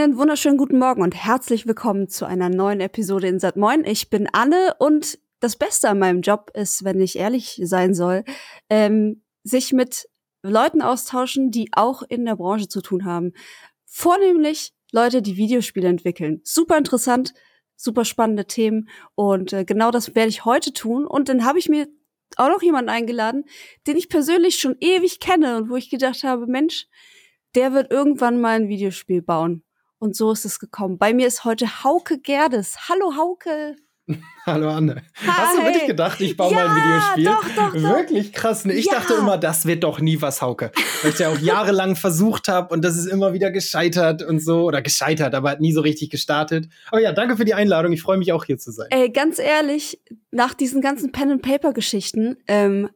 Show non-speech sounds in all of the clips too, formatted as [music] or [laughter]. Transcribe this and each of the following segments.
Einen wunderschönen guten Morgen und herzlich willkommen zu einer neuen Episode in Moin. Ich bin Anne und das Beste an meinem Job ist, wenn ich ehrlich sein soll, ähm, sich mit Leuten austauschen, die auch in der Branche zu tun haben. Vornehmlich Leute, die Videospiele entwickeln. Super interessant, super spannende Themen und äh, genau das werde ich heute tun. Und dann habe ich mir auch noch jemanden eingeladen, den ich persönlich schon ewig kenne und wo ich gedacht habe, Mensch, der wird irgendwann mal ein Videospiel bauen. Und so ist es gekommen. Bei mir ist heute Hauke Gerdes. Hallo Hauke. [laughs] Hallo Anne. Hi. Hast du wirklich gedacht, ich baue ja, mal ein Videospiel? Doch, doch, doch. Wirklich krass. Ne? Ich ja. dachte immer, das wird doch nie was, Hauke. Weil ich ja auch jahrelang versucht habe und das ist immer wieder gescheitert und so. Oder gescheitert, aber hat nie so richtig gestartet. Aber ja, danke für die Einladung. Ich freue mich auch hier zu sein. Ey, ganz ehrlich, nach diesen ganzen Pen-and-Paper-Geschichten ähm,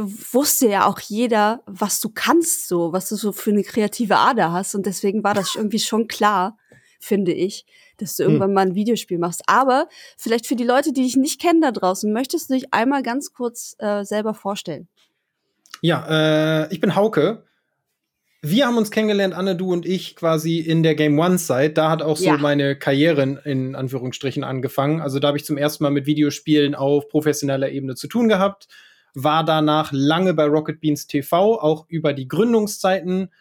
wusste ja auch jeder, was du kannst, so, was du so für eine kreative Ader hast. Und deswegen war das irgendwie schon klar, finde ich, dass du hm. irgendwann mal ein Videospiel machst. Aber vielleicht für die Leute, die dich nicht kennen da draußen, möchtest du dich einmal ganz kurz äh, selber vorstellen? Ja, äh, ich bin Hauke. Wir haben uns kennengelernt, Anne, du und ich, quasi in der Game One-Zeit. Da hat auch so ja. meine Karriere in, in Anführungsstrichen angefangen. Also da habe ich zum ersten Mal mit Videospielen auf professioneller Ebene zu tun gehabt war danach lange bei Rocket Beans TV, auch über die Gründungszeiten.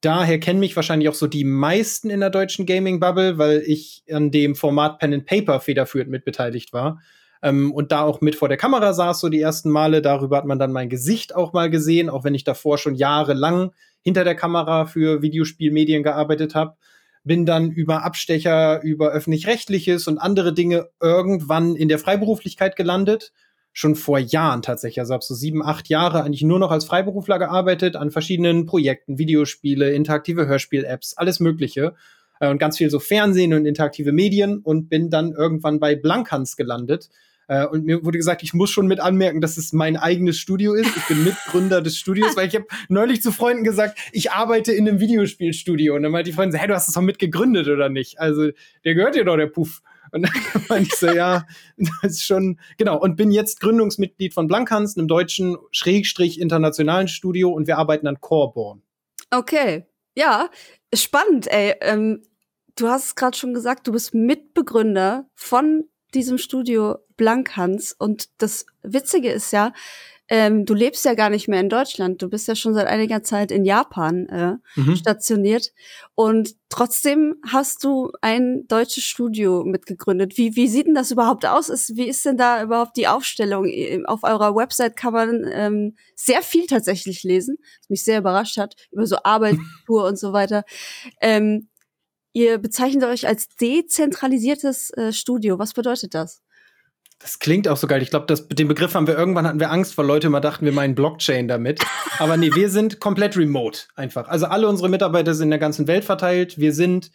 Daher kennen mich wahrscheinlich auch so die meisten in der deutschen Gaming-Bubble, weil ich an dem Format Pen and Paper federführend mitbeteiligt war. Ähm, und da auch mit vor der Kamera saß, so die ersten Male. Darüber hat man dann mein Gesicht auch mal gesehen, auch wenn ich davor schon jahrelang hinter der Kamera für Videospielmedien gearbeitet habe. Bin dann über Abstecher, über öffentlich-rechtliches und andere Dinge irgendwann in der Freiberuflichkeit gelandet schon vor Jahren tatsächlich. Also habe so sieben, acht Jahre eigentlich nur noch als Freiberufler gearbeitet an verschiedenen Projekten, Videospiele, interaktive Hörspiel-Apps, alles Mögliche. Äh, und ganz viel so Fernsehen und interaktive Medien und bin dann irgendwann bei Blankhans gelandet. Äh, und mir wurde gesagt, ich muss schon mit anmerken, dass es mein eigenes Studio ist. Ich bin Mitgründer des Studios, weil ich habe neulich zu Freunden gesagt, ich arbeite in einem Videospielstudio. Und dann meinte die Freundin, hey, du hast es doch mitgegründet oder nicht? Also, der gehört dir doch, der Puff. Und dann [laughs] meinte ich so, ja, das ist schon, genau. Und bin jetzt Gründungsmitglied von Blankhans, einem deutschen, schrägstrich internationalen Studio und wir arbeiten an Coreborn. Okay. Ja, spannend, ey. Ähm, du hast es gerade schon gesagt, du bist Mitbegründer von diesem Studio Blankhans. Und das Witzige ist ja, ähm, du lebst ja gar nicht mehr in Deutschland. Du bist ja schon seit einiger Zeit in Japan äh, mhm. stationiert. Und trotzdem hast du ein deutsches Studio mitgegründet. Wie, wie sieht denn das überhaupt aus? Ist, wie ist denn da überhaupt die Aufstellung? Auf eurer Website kann man ähm, sehr viel tatsächlich lesen, was mich sehr überrascht hat, über so Arbeitskultur [laughs] und so weiter. Ähm, ihr bezeichnet euch als dezentralisiertes äh, Studio. Was bedeutet das? Das klingt auch so geil. Ich glaube, den Begriff haben wir irgendwann hatten wir Angst, weil Leute immer dachten, wir meinen Blockchain damit. Aber nee, wir sind komplett remote einfach. Also alle unsere Mitarbeiter sind in der ganzen Welt verteilt. Wir sind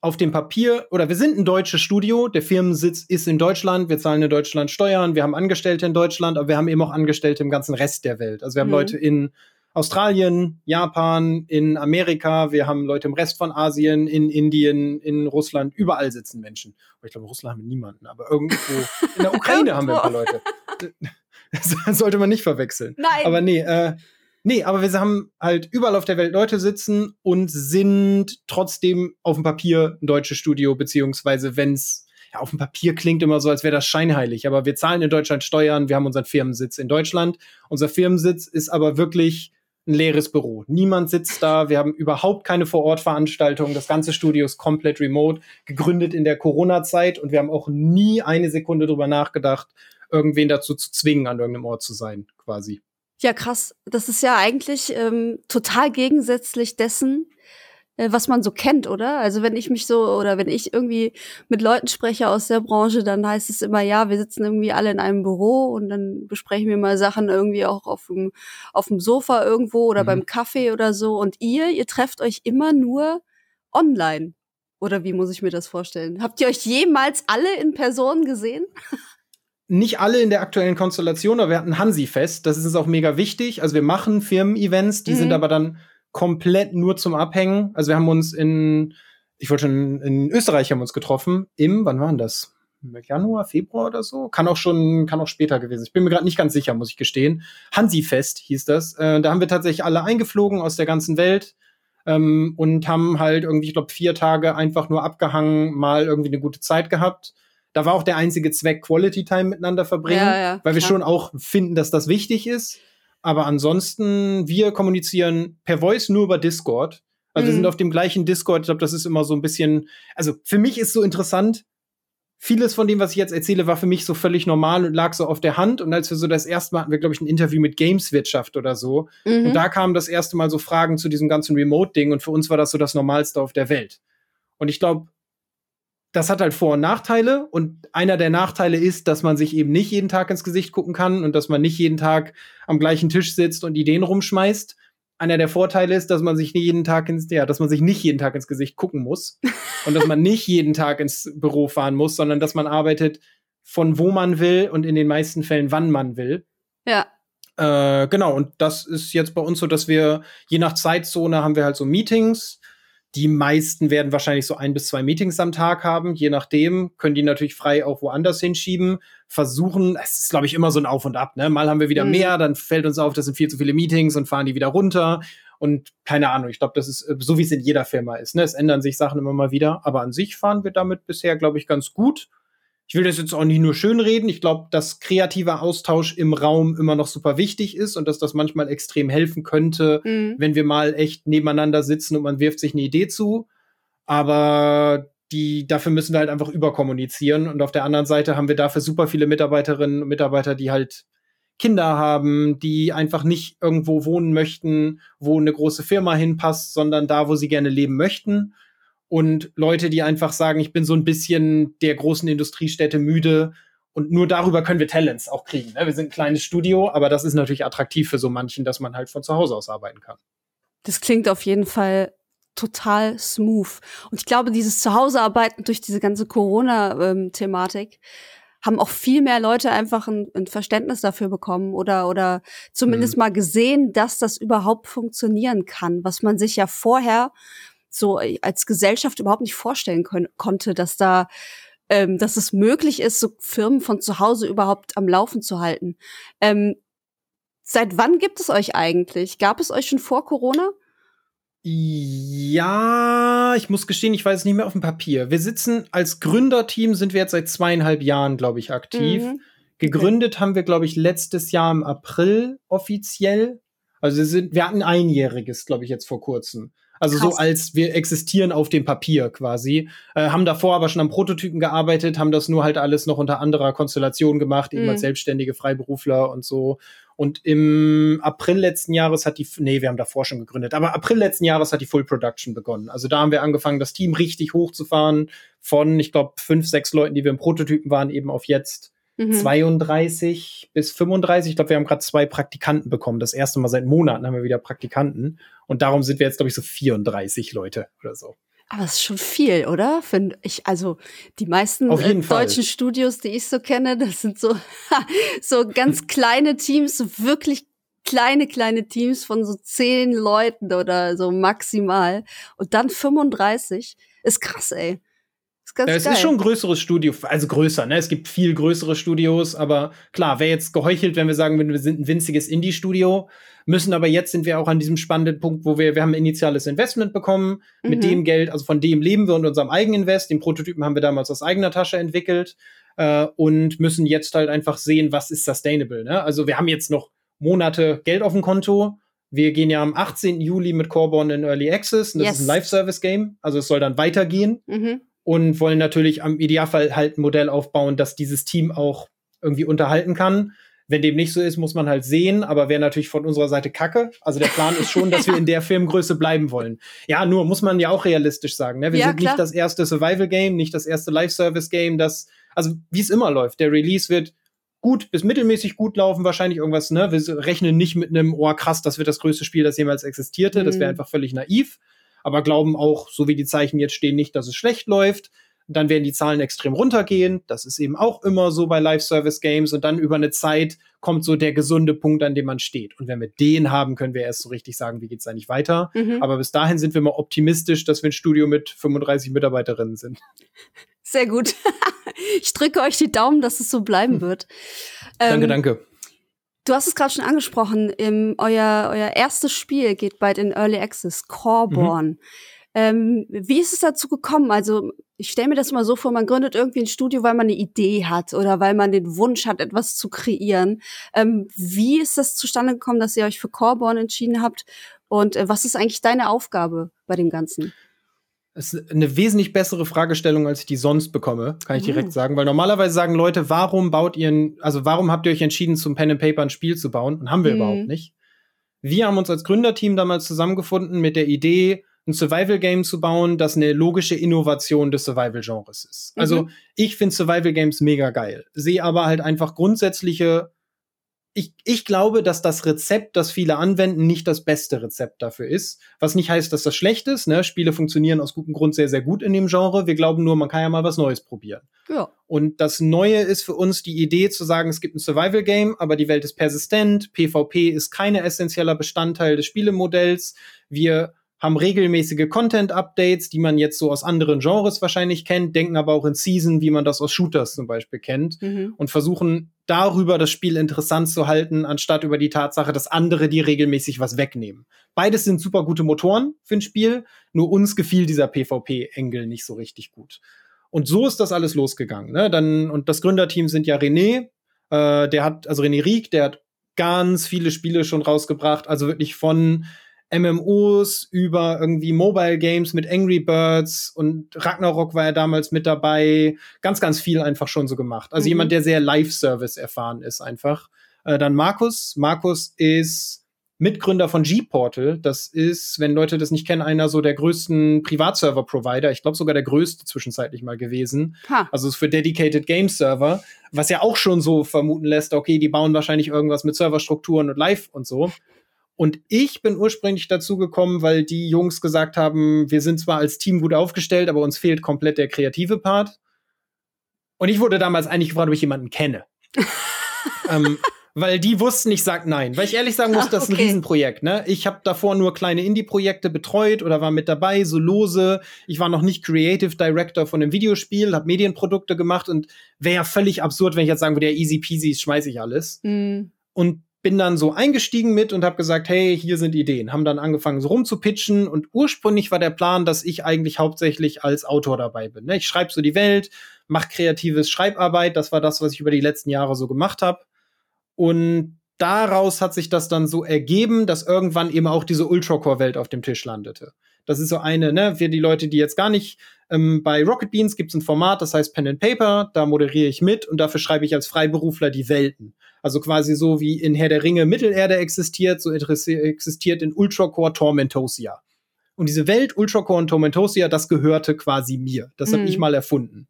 auf dem Papier oder wir sind ein deutsches Studio. Der Firmensitz ist in Deutschland. Wir zahlen in Deutschland Steuern. Wir haben Angestellte in Deutschland, aber wir haben eben auch Angestellte im ganzen Rest der Welt. Also wir haben mhm. Leute in Australien, Japan, in Amerika, wir haben Leute im Rest von Asien, in Indien, in Russland, überall sitzen Menschen. Ich glaube, in Russland haben wir niemanden, aber irgendwo [laughs] in der Ukraine haben wir ein paar Leute. Das [laughs] sollte man nicht verwechseln. Nein. Aber nee, äh, nee, aber wir haben halt überall auf der Welt Leute sitzen und sind trotzdem auf dem Papier ein deutsches Studio, beziehungsweise wenn's ja, auf dem Papier klingt immer so, als wäre das scheinheilig, aber wir zahlen in Deutschland Steuern, wir haben unseren Firmensitz in Deutschland. Unser Firmensitz ist aber wirklich ein leeres Büro. Niemand sitzt da. Wir haben überhaupt keine Vorortveranstaltungen. Das ganze Studio ist komplett remote, gegründet in der Corona-Zeit und wir haben auch nie eine Sekunde drüber nachgedacht, irgendwen dazu zu zwingen, an irgendeinem Ort zu sein, quasi. Ja, krass. Das ist ja eigentlich ähm, total gegensätzlich dessen, was man so kennt, oder? Also wenn ich mich so oder wenn ich irgendwie mit Leuten spreche aus der Branche, dann heißt es immer, ja, wir sitzen irgendwie alle in einem Büro und dann besprechen wir mal Sachen irgendwie auch auf dem, auf dem Sofa irgendwo oder mhm. beim Kaffee oder so. Und ihr, ihr trefft euch immer nur online. Oder wie muss ich mir das vorstellen? Habt ihr euch jemals alle in Person gesehen? [laughs] nicht alle in der aktuellen Konstellation, aber wir hatten Hansi-Fest. Das ist uns auch mega wichtig. Also wir machen Firmen-Events, die mhm. sind aber dann komplett nur zum Abhängen. Also wir haben uns in, ich wollte schon in Österreich haben uns getroffen. Im, wann war denn das? Januar, Februar oder so? Kann auch schon, kann auch später gewesen. Ich bin mir gerade nicht ganz sicher, muss ich gestehen. Hansi-Fest hieß das. Äh, da haben wir tatsächlich alle eingeflogen aus der ganzen Welt. ähm, und haben halt irgendwie, ich glaube, vier Tage einfach nur abgehangen, mal irgendwie eine gute Zeit gehabt. Da war auch der einzige Zweck Quality Time miteinander verbringen, ja, ja, weil wir schon auch finden, dass das wichtig ist. Aber ansonsten, wir kommunizieren per Voice nur über Discord. Also mhm. wir sind auf dem gleichen Discord. Ich glaube, das ist immer so ein bisschen, also für mich ist so interessant, vieles von dem, was ich jetzt erzähle, war für mich so völlig normal und lag so auf der Hand. Und als wir so das erste Mal hatten wir, glaube ich, ein Interview mit Gameswirtschaft oder so. Mhm. Und da kamen das erste Mal so Fragen zu diesem ganzen Remote-Ding. Und für uns war das so das Normalste auf der Welt. Und ich glaube, das hat halt Vor- und Nachteile. Und einer der Nachteile ist, dass man sich eben nicht jeden Tag ins Gesicht gucken kann und dass man nicht jeden Tag am gleichen Tisch sitzt und Ideen rumschmeißt einer der Vorteile ist, dass man sich nicht jeden Tag ins, ja, dass man sich nicht jeden Tag ins Gesicht gucken muss [laughs] und dass man nicht jeden Tag ins Büro fahren muss, sondern dass man arbeitet von wo man will und in den meisten Fällen wann man will. Ja. Äh, genau, und das ist jetzt bei uns so, dass wir je nach Zeitzone haben wir halt so Meetings die meisten werden wahrscheinlich so ein bis zwei Meetings am Tag haben. Je nachdem können die natürlich frei auch woanders hinschieben. Versuchen, es ist, glaube ich, immer so ein Auf und Ab. Ne? Mal haben wir wieder mhm. mehr, dann fällt uns auf, das sind viel zu viele Meetings und fahren die wieder runter. Und keine Ahnung, ich glaube, das ist so, wie es in jeder Firma ist. Ne? Es ändern sich Sachen immer mal wieder. Aber an sich fahren wir damit bisher, glaube ich, ganz gut ich will das jetzt auch nicht nur schön reden. Ich glaube, dass kreativer Austausch im Raum immer noch super wichtig ist und dass das manchmal extrem helfen könnte, mhm. wenn wir mal echt nebeneinander sitzen und man wirft sich eine Idee zu. Aber die, dafür müssen wir halt einfach überkommunizieren. Und auf der anderen Seite haben wir dafür super viele Mitarbeiterinnen und Mitarbeiter, die halt Kinder haben, die einfach nicht irgendwo wohnen möchten, wo eine große Firma hinpasst, sondern da, wo sie gerne leben möchten und Leute, die einfach sagen, ich bin so ein bisschen der großen Industriestädte müde und nur darüber können wir Talents auch kriegen. Ne? Wir sind ein kleines Studio, aber das ist natürlich attraktiv für so manchen, dass man halt von zu Hause aus arbeiten kann. Das klingt auf jeden Fall total smooth. Und ich glaube, dieses Zuhausearbeiten durch diese ganze Corona-Thematik haben auch viel mehr Leute einfach ein, ein Verständnis dafür bekommen oder, oder zumindest mhm. mal gesehen, dass das überhaupt funktionieren kann, was man sich ja vorher so äh, als Gesellschaft überhaupt nicht vorstellen können, konnte, dass da ähm, dass es möglich ist, so Firmen von zu Hause überhaupt am Laufen zu halten. Ähm, seit wann gibt es euch eigentlich? Gab es euch schon vor Corona? Ja, ich muss gestehen, ich weiß es nicht mehr auf dem Papier. Wir sitzen als Gründerteam sind wir jetzt seit zweieinhalb Jahren, glaube ich, aktiv. Mhm. Gegründet okay. haben wir, glaube ich, letztes Jahr im April offiziell. Also wir, sind, wir hatten einjähriges, glaube ich, jetzt vor kurzem. Also Krass. so als wir existieren auf dem Papier quasi. Äh, haben davor aber schon am Prototypen gearbeitet, haben das nur halt alles noch unter anderer Konstellation gemacht, mhm. eben als mhm. selbstständige Freiberufler und so. Und im April letzten Jahres hat die, nee, wir haben davor schon gegründet, aber April letzten Jahres hat die Full Production begonnen. Also da haben wir angefangen, das Team richtig hochzufahren von, ich glaube, fünf, sechs Leuten, die wir im Prototypen waren, eben auf jetzt 32 mhm. bis 35. Ich glaube, wir haben gerade zwei Praktikanten bekommen. Das erste Mal seit Monaten haben wir wieder Praktikanten. Und darum sind wir jetzt, glaube ich, so 34 Leute oder so. Aber es ist schon viel, oder? Finde ich, also die meisten äh, deutschen Fall. Studios, die ich so kenne, das sind so, [laughs] so ganz kleine Teams, wirklich kleine, kleine Teams von so zehn Leuten oder so maximal. Und dann 35. Ist krass, ey. Ganz es geil. ist schon ein größeres Studio, also größer, ne? Es gibt viel größere Studios, aber klar, wäre jetzt geheuchelt, wenn wir sagen, wir sind ein winziges Indie-Studio, müssen aber jetzt sind wir auch an diesem spannenden Punkt, wo wir, wir haben ein initiales Investment bekommen, mhm. mit dem Geld, also von dem leben wir und unserem eigenen Invest. Den Prototypen haben wir damals aus eigener Tasche entwickelt äh, und müssen jetzt halt einfach sehen, was ist sustainable. Ne? Also wir haben jetzt noch Monate Geld auf dem Konto. Wir gehen ja am 18. Juli mit Corborn in Early Access. Und das yes. ist ein Live-Service-Game. Also es soll dann weitergehen. Mhm und wollen natürlich am Idealfall halt ein Modell aufbauen, dass dieses Team auch irgendwie unterhalten kann. Wenn dem nicht so ist, muss man halt sehen, aber wäre natürlich von unserer Seite kacke. Also der Plan ist schon, dass wir in der Firmengröße bleiben wollen. Ja, nur muss man ja auch realistisch sagen. Ne? Wir ja, sind klar. nicht das erste Survival-Game, nicht das erste Live-Service-Game, das, also wie es immer läuft. Der Release wird gut bis mittelmäßig gut laufen, wahrscheinlich irgendwas, ne? Wir rechnen nicht mit einem, oh krass, das wird das größte Spiel, das jemals existierte. Mhm. Das wäre einfach völlig naiv aber glauben auch, so wie die Zeichen jetzt stehen, nicht, dass es schlecht läuft. Dann werden die Zahlen extrem runtergehen. Das ist eben auch immer so bei Live-Service-Games. Und dann über eine Zeit kommt so der gesunde Punkt, an dem man steht. Und wenn wir den haben, können wir erst so richtig sagen, wie geht es eigentlich weiter. Mhm. Aber bis dahin sind wir mal optimistisch, dass wir ein Studio mit 35 Mitarbeiterinnen sind. Sehr gut. [laughs] ich drücke euch die Daumen, dass es so bleiben wird. Danke, ähm, danke. Du hast es gerade schon angesprochen, im, euer, euer erstes Spiel geht bald in Early Access, Coreborn. Mhm. Ähm, wie ist es dazu gekommen? Also ich stelle mir das mal so vor, man gründet irgendwie ein Studio, weil man eine Idee hat oder weil man den Wunsch hat, etwas zu kreieren. Ähm, wie ist das zustande gekommen, dass ihr euch für Coreborn entschieden habt? Und äh, was ist eigentlich deine Aufgabe bei dem Ganzen? Ist eine wesentlich bessere Fragestellung, als ich die sonst bekomme, kann ich direkt mhm. sagen. Weil normalerweise sagen Leute, warum baut ihr, ein, also warum habt ihr euch entschieden, zum Pen and Paper ein Spiel zu bauen? Und haben wir mhm. überhaupt nicht. Wir haben uns als Gründerteam damals zusammengefunden mit der Idee, ein Survival-Game zu bauen, das eine logische Innovation des Survival-Genres ist. Also, mhm. Also ich finde Survival-Games mega geil, sehe aber halt einfach grundsätzliche ich, ich glaube, dass das Rezept, das viele anwenden, nicht das beste Rezept dafür ist. Was nicht heißt, dass das schlecht ist. Ne? Spiele funktionieren aus gutem Grund sehr, sehr gut in dem Genre. Wir glauben nur, man kann ja mal was Neues probieren. Ja. Und das Neue ist für uns die Idee zu sagen, es gibt ein Survival-Game, aber die Welt ist persistent. PvP ist kein essentieller Bestandteil des Spielemodells. Wir haben regelmäßige Content-Updates, die man jetzt so aus anderen Genres wahrscheinlich kennt, denken aber auch in Season, wie man das aus Shooters zum Beispiel kennt mhm. und versuchen darüber das Spiel interessant zu halten, anstatt über die Tatsache, dass andere die regelmäßig was wegnehmen. Beides sind super gute Motoren für ein Spiel, nur uns gefiel dieser PvP-Engel nicht so richtig gut. Und so ist das alles losgegangen. Ne? Dann, und das Gründerteam sind ja René, äh, der hat, also René Rieck, der hat ganz viele Spiele schon rausgebracht, also wirklich von MMOs über irgendwie Mobile Games mit Angry Birds und Ragnarok war ja damals mit dabei. Ganz, ganz viel einfach schon so gemacht. Also mhm. jemand, der sehr Live-Service erfahren ist einfach. Äh, dann Markus. Markus ist Mitgründer von G-Portal. Das ist, wenn Leute das nicht kennen, einer so der größten Privatserver-Provider. Ich glaube sogar der größte zwischenzeitlich mal gewesen. Ha. Also ist für Dedicated Game Server, was ja auch schon so vermuten lässt, okay, die bauen wahrscheinlich irgendwas mit Serverstrukturen und Live und so. Und ich bin ursprünglich dazu gekommen, weil die Jungs gesagt haben, wir sind zwar als Team gut aufgestellt, aber uns fehlt komplett der kreative Part. Und ich wurde damals eigentlich gefragt, ob ich jemanden kenne. [laughs] ähm, weil die wussten, ich sag nein. Weil ich ehrlich sagen muss, das ist ein Riesenprojekt. Ne? Ich habe davor nur kleine Indie-Projekte betreut oder war mit dabei, so lose. Ich war noch nicht Creative Director von einem Videospiel, habe Medienprodukte gemacht und wäre ja völlig absurd, wenn ich jetzt sagen würde, ja, easy peasy, schmeiß ich alles. Mm. Und bin dann so eingestiegen mit und habe gesagt, hey, hier sind Ideen. Haben dann angefangen so rumzupitchen und ursprünglich war der Plan, dass ich eigentlich hauptsächlich als Autor dabei bin. Ne? Ich schreibe so die Welt, mache kreatives Schreibarbeit, das war das, was ich über die letzten Jahre so gemacht habe. Und daraus hat sich das dann so ergeben, dass irgendwann eben auch diese Ultracore-Welt auf dem Tisch landete. Das ist so eine, ne, für die Leute, die jetzt gar nicht ähm, bei Rocket Beans gibt es ein Format, das heißt Pen and Paper, da moderiere ich mit und dafür schreibe ich als Freiberufler die Welten. Also quasi so wie in Herr der Ringe Mittelerde existiert, so existiert in Ultracore Tormentosia. Und diese Welt Ultracore und Tormentosia, das gehörte quasi mir. Das habe ich mhm. mal erfunden.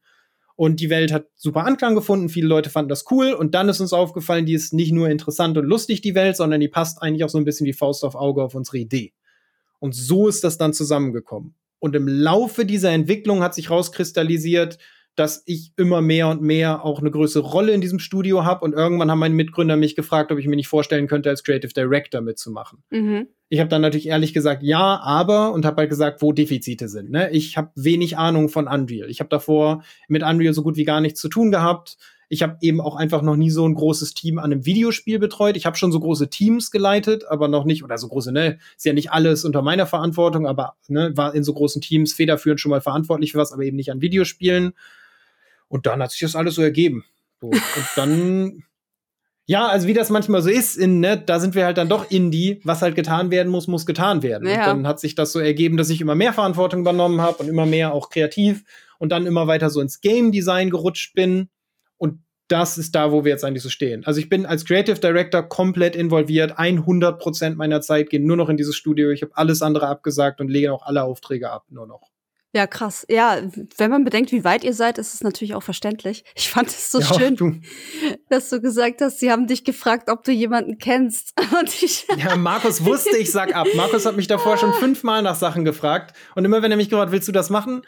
Und die Welt hat super Anklang gefunden, viele Leute fanden das cool und dann ist uns aufgefallen, die ist nicht nur interessant und lustig, die Welt, sondern die passt eigentlich auch so ein bisschen wie Faust auf Auge auf unsere Idee. Und so ist das dann zusammengekommen. Und im Laufe dieser Entwicklung hat sich rauskristallisiert, dass ich immer mehr und mehr auch eine größere Rolle in diesem Studio habe. Und irgendwann haben meine Mitgründer mich gefragt, ob ich mir nicht vorstellen könnte, als Creative Director mitzumachen. Mhm. Ich habe dann natürlich ehrlich gesagt, ja, aber und habe halt gesagt, wo Defizite sind. Ne? Ich habe wenig Ahnung von Unreal. Ich habe davor mit Unreal so gut wie gar nichts zu tun gehabt. Ich habe eben auch einfach noch nie so ein großes Team an einem Videospiel betreut. Ich habe schon so große Teams geleitet, aber noch nicht, oder so große, ne, ist ja nicht alles unter meiner Verantwortung, aber ne, war in so großen Teams federführend schon mal verantwortlich für was, aber eben nicht an Videospielen. Und dann hat sich das alles so ergeben. So. Und [laughs] dann, ja, also wie das manchmal so ist, in, ne, da sind wir halt dann doch Indie. Was halt getan werden muss, muss getan werden. Ja. Und dann hat sich das so ergeben, dass ich immer mehr Verantwortung übernommen habe und immer mehr auch kreativ und dann immer weiter so ins Game Design gerutscht bin. Und das ist da, wo wir jetzt eigentlich so stehen. Also ich bin als Creative Director komplett involviert. 100 Prozent meiner Zeit gehen nur noch in dieses Studio. Ich habe alles andere abgesagt und lege auch alle Aufträge ab, nur noch. Ja, krass. Ja, wenn man bedenkt, wie weit ihr seid, ist es natürlich auch verständlich. Ich fand es so ja, schön, du. dass du gesagt hast, sie haben dich gefragt, ob du jemanden kennst. [laughs] ja, Markus wusste, ich sag ab. Markus hat mich davor schon fünfmal nach Sachen gefragt. Und immer wenn er mich gefragt willst du das machen?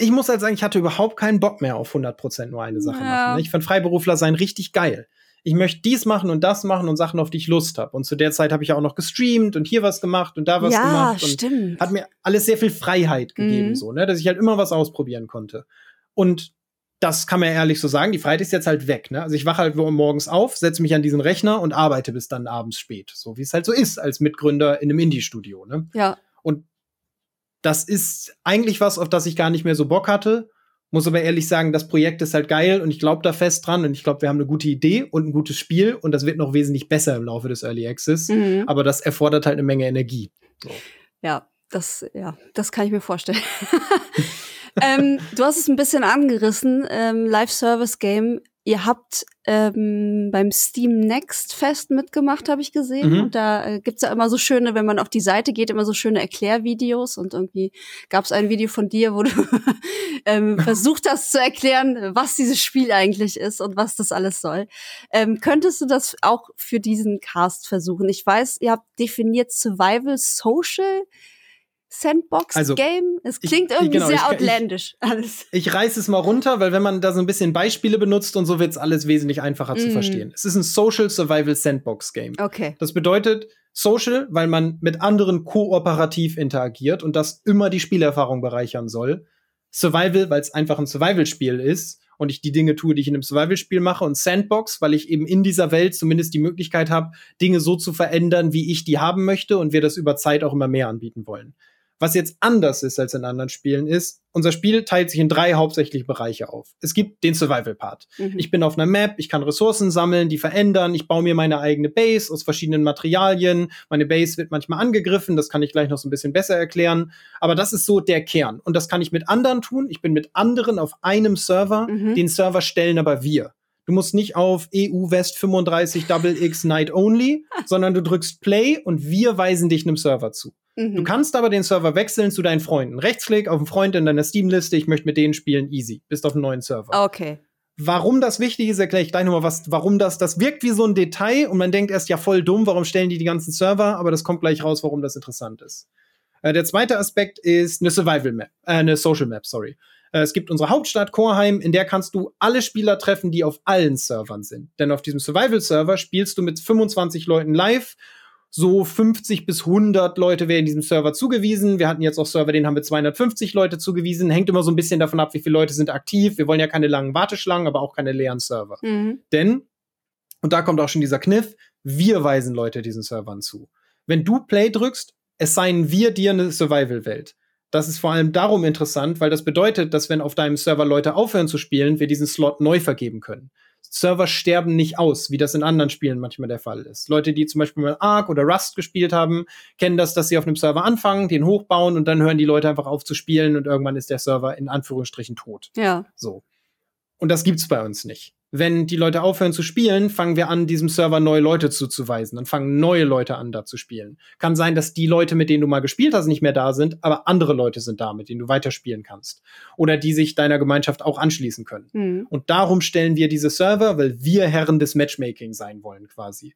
ich muss halt sagen, ich hatte überhaupt keinen Bock mehr auf 100% nur eine Sache ja. machen. Ne? Ich fand Freiberufler sein richtig geil. Ich möchte dies machen und das machen und Sachen, auf die ich Lust habe. Und zu der Zeit habe ich auch noch gestreamt und hier was gemacht und da was ja, gemacht. Und stimmt. Hat mir alles sehr viel Freiheit gegeben, mhm. so, ne? dass ich halt immer was ausprobieren konnte. Und das kann man ja ehrlich so sagen, die Freiheit ist jetzt halt weg. Ne? Also ich wache halt morgens auf, setze mich an diesen Rechner und arbeite bis dann abends spät. So wie es halt so ist als Mitgründer in einem Indie-Studio. Ne? Ja. Und das ist eigentlich was, auf das ich gar nicht mehr so Bock hatte. Muss aber ehrlich sagen, das Projekt ist halt geil und ich glaube da fest dran und ich glaube, wir haben eine gute Idee und ein gutes Spiel und das wird noch wesentlich besser im Laufe des Early Access. Mhm. Aber das erfordert halt eine Menge Energie. So. Ja, das, ja, das kann ich mir vorstellen. [laughs] ähm, du hast es ein bisschen angerissen, ähm, Live-Service-Game. Ihr habt ähm, beim Steam Next Fest mitgemacht, habe ich gesehen. Mhm. Und da äh, gibt's ja immer so schöne, wenn man auf die Seite geht, immer so schöne Erklärvideos. Und irgendwie gab's ein Video von dir, wo du [laughs] ähm, [laughs] versucht hast zu erklären, was dieses Spiel eigentlich ist und was das alles soll. Ähm, könntest du das auch für diesen Cast versuchen? Ich weiß, ihr habt definiert Survival Social. Sandbox-Game? Also, es klingt ich, irgendwie genau, sehr ich, outlandish. [laughs] alles. Ich reiße es mal runter, weil wenn man da so ein bisschen Beispiele benutzt und so wird es alles wesentlich einfacher mm. zu verstehen. Es ist ein Social Survival Sandbox-Game. Okay. Das bedeutet Social, weil man mit anderen kooperativ interagiert und das immer die Spielerfahrung bereichern soll. Survival, weil es einfach ein Survival-Spiel ist und ich die Dinge tue, die ich in einem Survival-Spiel mache. Und Sandbox, weil ich eben in dieser Welt zumindest die Möglichkeit habe, Dinge so zu verändern, wie ich die haben möchte und wir das über Zeit auch immer mehr anbieten wollen. Was jetzt anders ist als in anderen Spielen ist, unser Spiel teilt sich in drei hauptsächliche Bereiche auf. Es gibt den Survival-Part. Mhm. Ich bin auf einer Map, ich kann Ressourcen sammeln, die verändern, ich baue mir meine eigene Base aus verschiedenen Materialien. Meine Base wird manchmal angegriffen, das kann ich gleich noch so ein bisschen besser erklären. Aber das ist so der Kern. Und das kann ich mit anderen tun. Ich bin mit anderen auf einem Server. Mhm. Den Server stellen aber wir. Du musst nicht auf EU West 35 Double X Night Only, [laughs] sondern du drückst Play und wir weisen dich einem Server zu. Mhm. Du kannst aber den Server wechseln zu deinen Freunden. Rechtsklick auf einen Freund in deiner Steam-Liste, ich möchte mit denen spielen, easy. Bist auf einem neuen Server. Okay. Warum das wichtig ist, erkläre ich gleich nochmal was, warum das, das wirkt wie so ein Detail und man denkt erst ja voll dumm, warum stellen die die ganzen Server, aber das kommt gleich raus, warum das interessant ist. Äh, der zweite Aspekt ist eine Survival Map, äh, eine Social Map, sorry. Äh, es gibt unsere Hauptstadt Chorheim, in der kannst du alle Spieler treffen, die auf allen Servern sind. Denn auf diesem Survival-Server spielst du mit 25 Leuten live so 50 bis 100 Leute werden diesem Server zugewiesen. Wir hatten jetzt auch Server, denen haben wir 250 Leute zugewiesen. Hängt immer so ein bisschen davon ab, wie viele Leute sind aktiv. Wir wollen ja keine langen Warteschlangen, aber auch keine leeren Server. Mhm. Denn, und da kommt auch schon dieser Kniff, wir weisen Leute diesen Servern zu. Wenn du Play drückst, assignen wir dir eine Survival-Welt. Das ist vor allem darum interessant, weil das bedeutet, dass wenn auf deinem Server Leute aufhören zu spielen, wir diesen Slot neu vergeben können. Server sterben nicht aus, wie das in anderen Spielen manchmal der Fall ist. Leute, die zum Beispiel mal Ark oder Rust gespielt haben, kennen das, dass sie auf einem Server anfangen, den hochbauen und dann hören die Leute einfach auf zu spielen und irgendwann ist der Server in Anführungsstrichen tot. Ja. So. Und das gibt's bei uns nicht wenn die Leute aufhören zu spielen, fangen wir an, diesem Server neue Leute zuzuweisen. Dann fangen neue Leute an, da zu spielen. Kann sein, dass die Leute, mit denen du mal gespielt hast, nicht mehr da sind, aber andere Leute sind da, mit denen du weiterspielen kannst. Oder die sich deiner Gemeinschaft auch anschließen können. Mhm. Und darum stellen wir diese Server, weil wir Herren des Matchmaking sein wollen, quasi.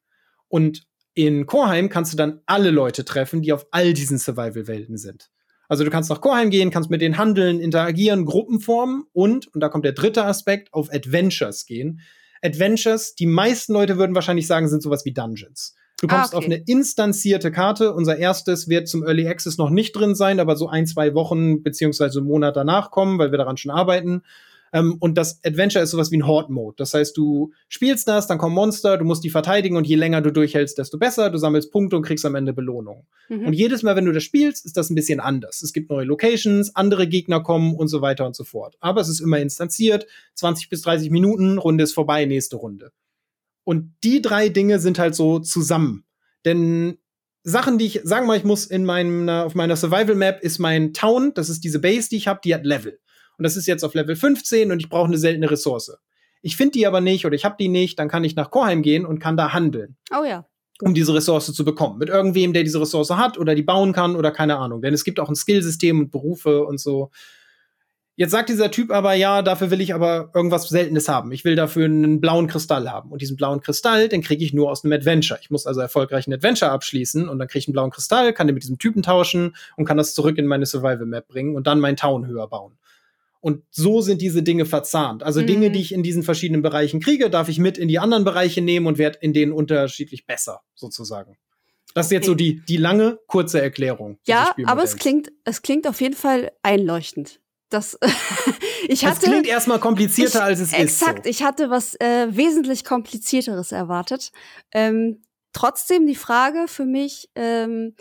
Und in Chorheim kannst du dann alle Leute treffen, die auf all diesen Survival-Welten sind. Also du kannst nach Chorheim gehen, kannst mit denen handeln, interagieren, Gruppen formen und, und da kommt der dritte Aspekt, auf Adventures gehen. Adventures, die meisten Leute würden wahrscheinlich sagen, sind sowas wie Dungeons. Du kommst ah, okay. auf eine instanzierte Karte. Unser erstes wird zum Early Access noch nicht drin sein, aber so ein, zwei Wochen beziehungsweise einen Monat danach kommen, weil wir daran schon arbeiten. Ähm, und das Adventure ist sowas wie ein Horde-Mode. Das heißt, du spielst das, dann kommen Monster, du musst die verteidigen und je länger du durchhältst, desto besser. Du sammelst Punkte und kriegst am Ende Belohnung. Mhm. Und jedes Mal, wenn du das spielst, ist das ein bisschen anders. Es gibt neue Locations, andere Gegner kommen und so weiter und so fort. Aber es ist immer instanziert. 20 bis 30 Minuten, Runde ist vorbei, nächste Runde. Und die drei Dinge sind halt so zusammen. Denn Sachen, die ich, sagen wir mal, ich muss in meinem, auf meiner Survival Map ist mein Town, das ist diese Base, die ich habe, die hat Level und das ist jetzt auf Level 15 und ich brauche eine seltene Ressource. Ich finde die aber nicht oder ich habe die nicht, dann kann ich nach Korheim gehen und kann da handeln. Oh ja. Um diese Ressource zu bekommen. Mit irgendwem, der diese Ressource hat oder die bauen kann oder keine Ahnung. Denn es gibt auch ein Skillsystem und Berufe und so. Jetzt sagt dieser Typ aber, ja, dafür will ich aber irgendwas Seltenes haben. Ich will dafür einen blauen Kristall haben. Und diesen blauen Kristall, den kriege ich nur aus einem Adventure. Ich muss also erfolgreich ein Adventure abschließen und dann kriege ich einen blauen Kristall, kann den mit diesem Typen tauschen und kann das zurück in meine Survival Map bringen und dann meinen Town höher bauen. Und so sind diese Dinge verzahnt. Also mhm. Dinge, die ich in diesen verschiedenen Bereichen kriege, darf ich mit in die anderen Bereiche nehmen und werde in denen unterschiedlich besser, sozusagen. Das ist jetzt so die, die lange, kurze Erklärung. Ja, aber es klingt, es klingt auf jeden Fall einleuchtend. Das, [laughs] ich hatte, das klingt erstmal komplizierter, ich, als es exakt, ist. Exakt, so. ich hatte was äh, wesentlich komplizierteres erwartet. Ähm, trotzdem die Frage für mich, ähm,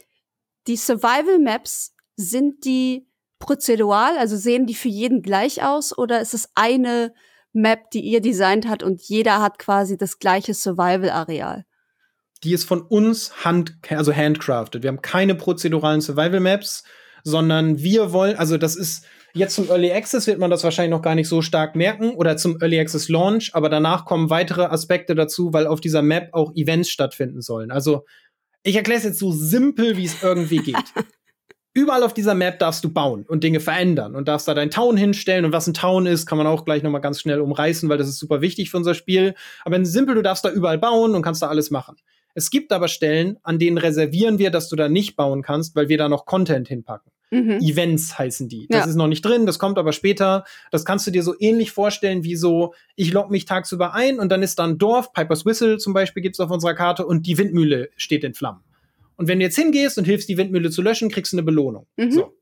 die Survival Maps, sind die prozedural, also sehen die für jeden gleich aus oder ist es eine Map, die ihr designt hat und jeder hat quasi das gleiche Survival-Areal? Die ist von uns hand, also handcrafted. Wir haben keine prozeduralen Survival Maps, sondern wir wollen, also das ist jetzt zum Early Access wird man das wahrscheinlich noch gar nicht so stark merken oder zum Early Access Launch, aber danach kommen weitere Aspekte dazu, weil auf dieser Map auch Events stattfinden sollen. Also ich erkläre es jetzt so simpel, wie es irgendwie geht. [laughs] Überall auf dieser Map darfst du bauen und Dinge verändern und darfst da dein Town hinstellen. Und was ein Town ist, kann man auch gleich noch mal ganz schnell umreißen, weil das ist super wichtig für unser Spiel. Aber in simpel, du darfst da überall bauen und kannst da alles machen. Es gibt aber Stellen, an denen reservieren wir, dass du da nicht bauen kannst, weil wir da noch Content hinpacken. Mhm. Events heißen die. Das ja. ist noch nicht drin, das kommt aber später. Das kannst du dir so ähnlich vorstellen wie so, ich log mich tagsüber ein und dann ist da ein Dorf, Piper's Whistle zum Beispiel gibt's auf unserer Karte und die Windmühle steht in Flammen. Und wenn du jetzt hingehst und hilfst, die Windmühle zu löschen, kriegst du eine Belohnung. Mhm. So.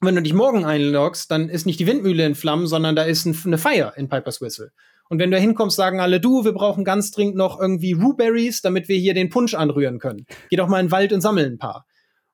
wenn du dich morgen einloggst, dann ist nicht die Windmühle in Flammen, sondern da ist ein, eine Feier in Piper's Whistle. Und wenn du hinkommst, sagen alle, du, wir brauchen ganz dringend noch irgendwie Ruberries, damit wir hier den Punsch anrühren können. Geh doch mal in den Wald und sammel ein paar.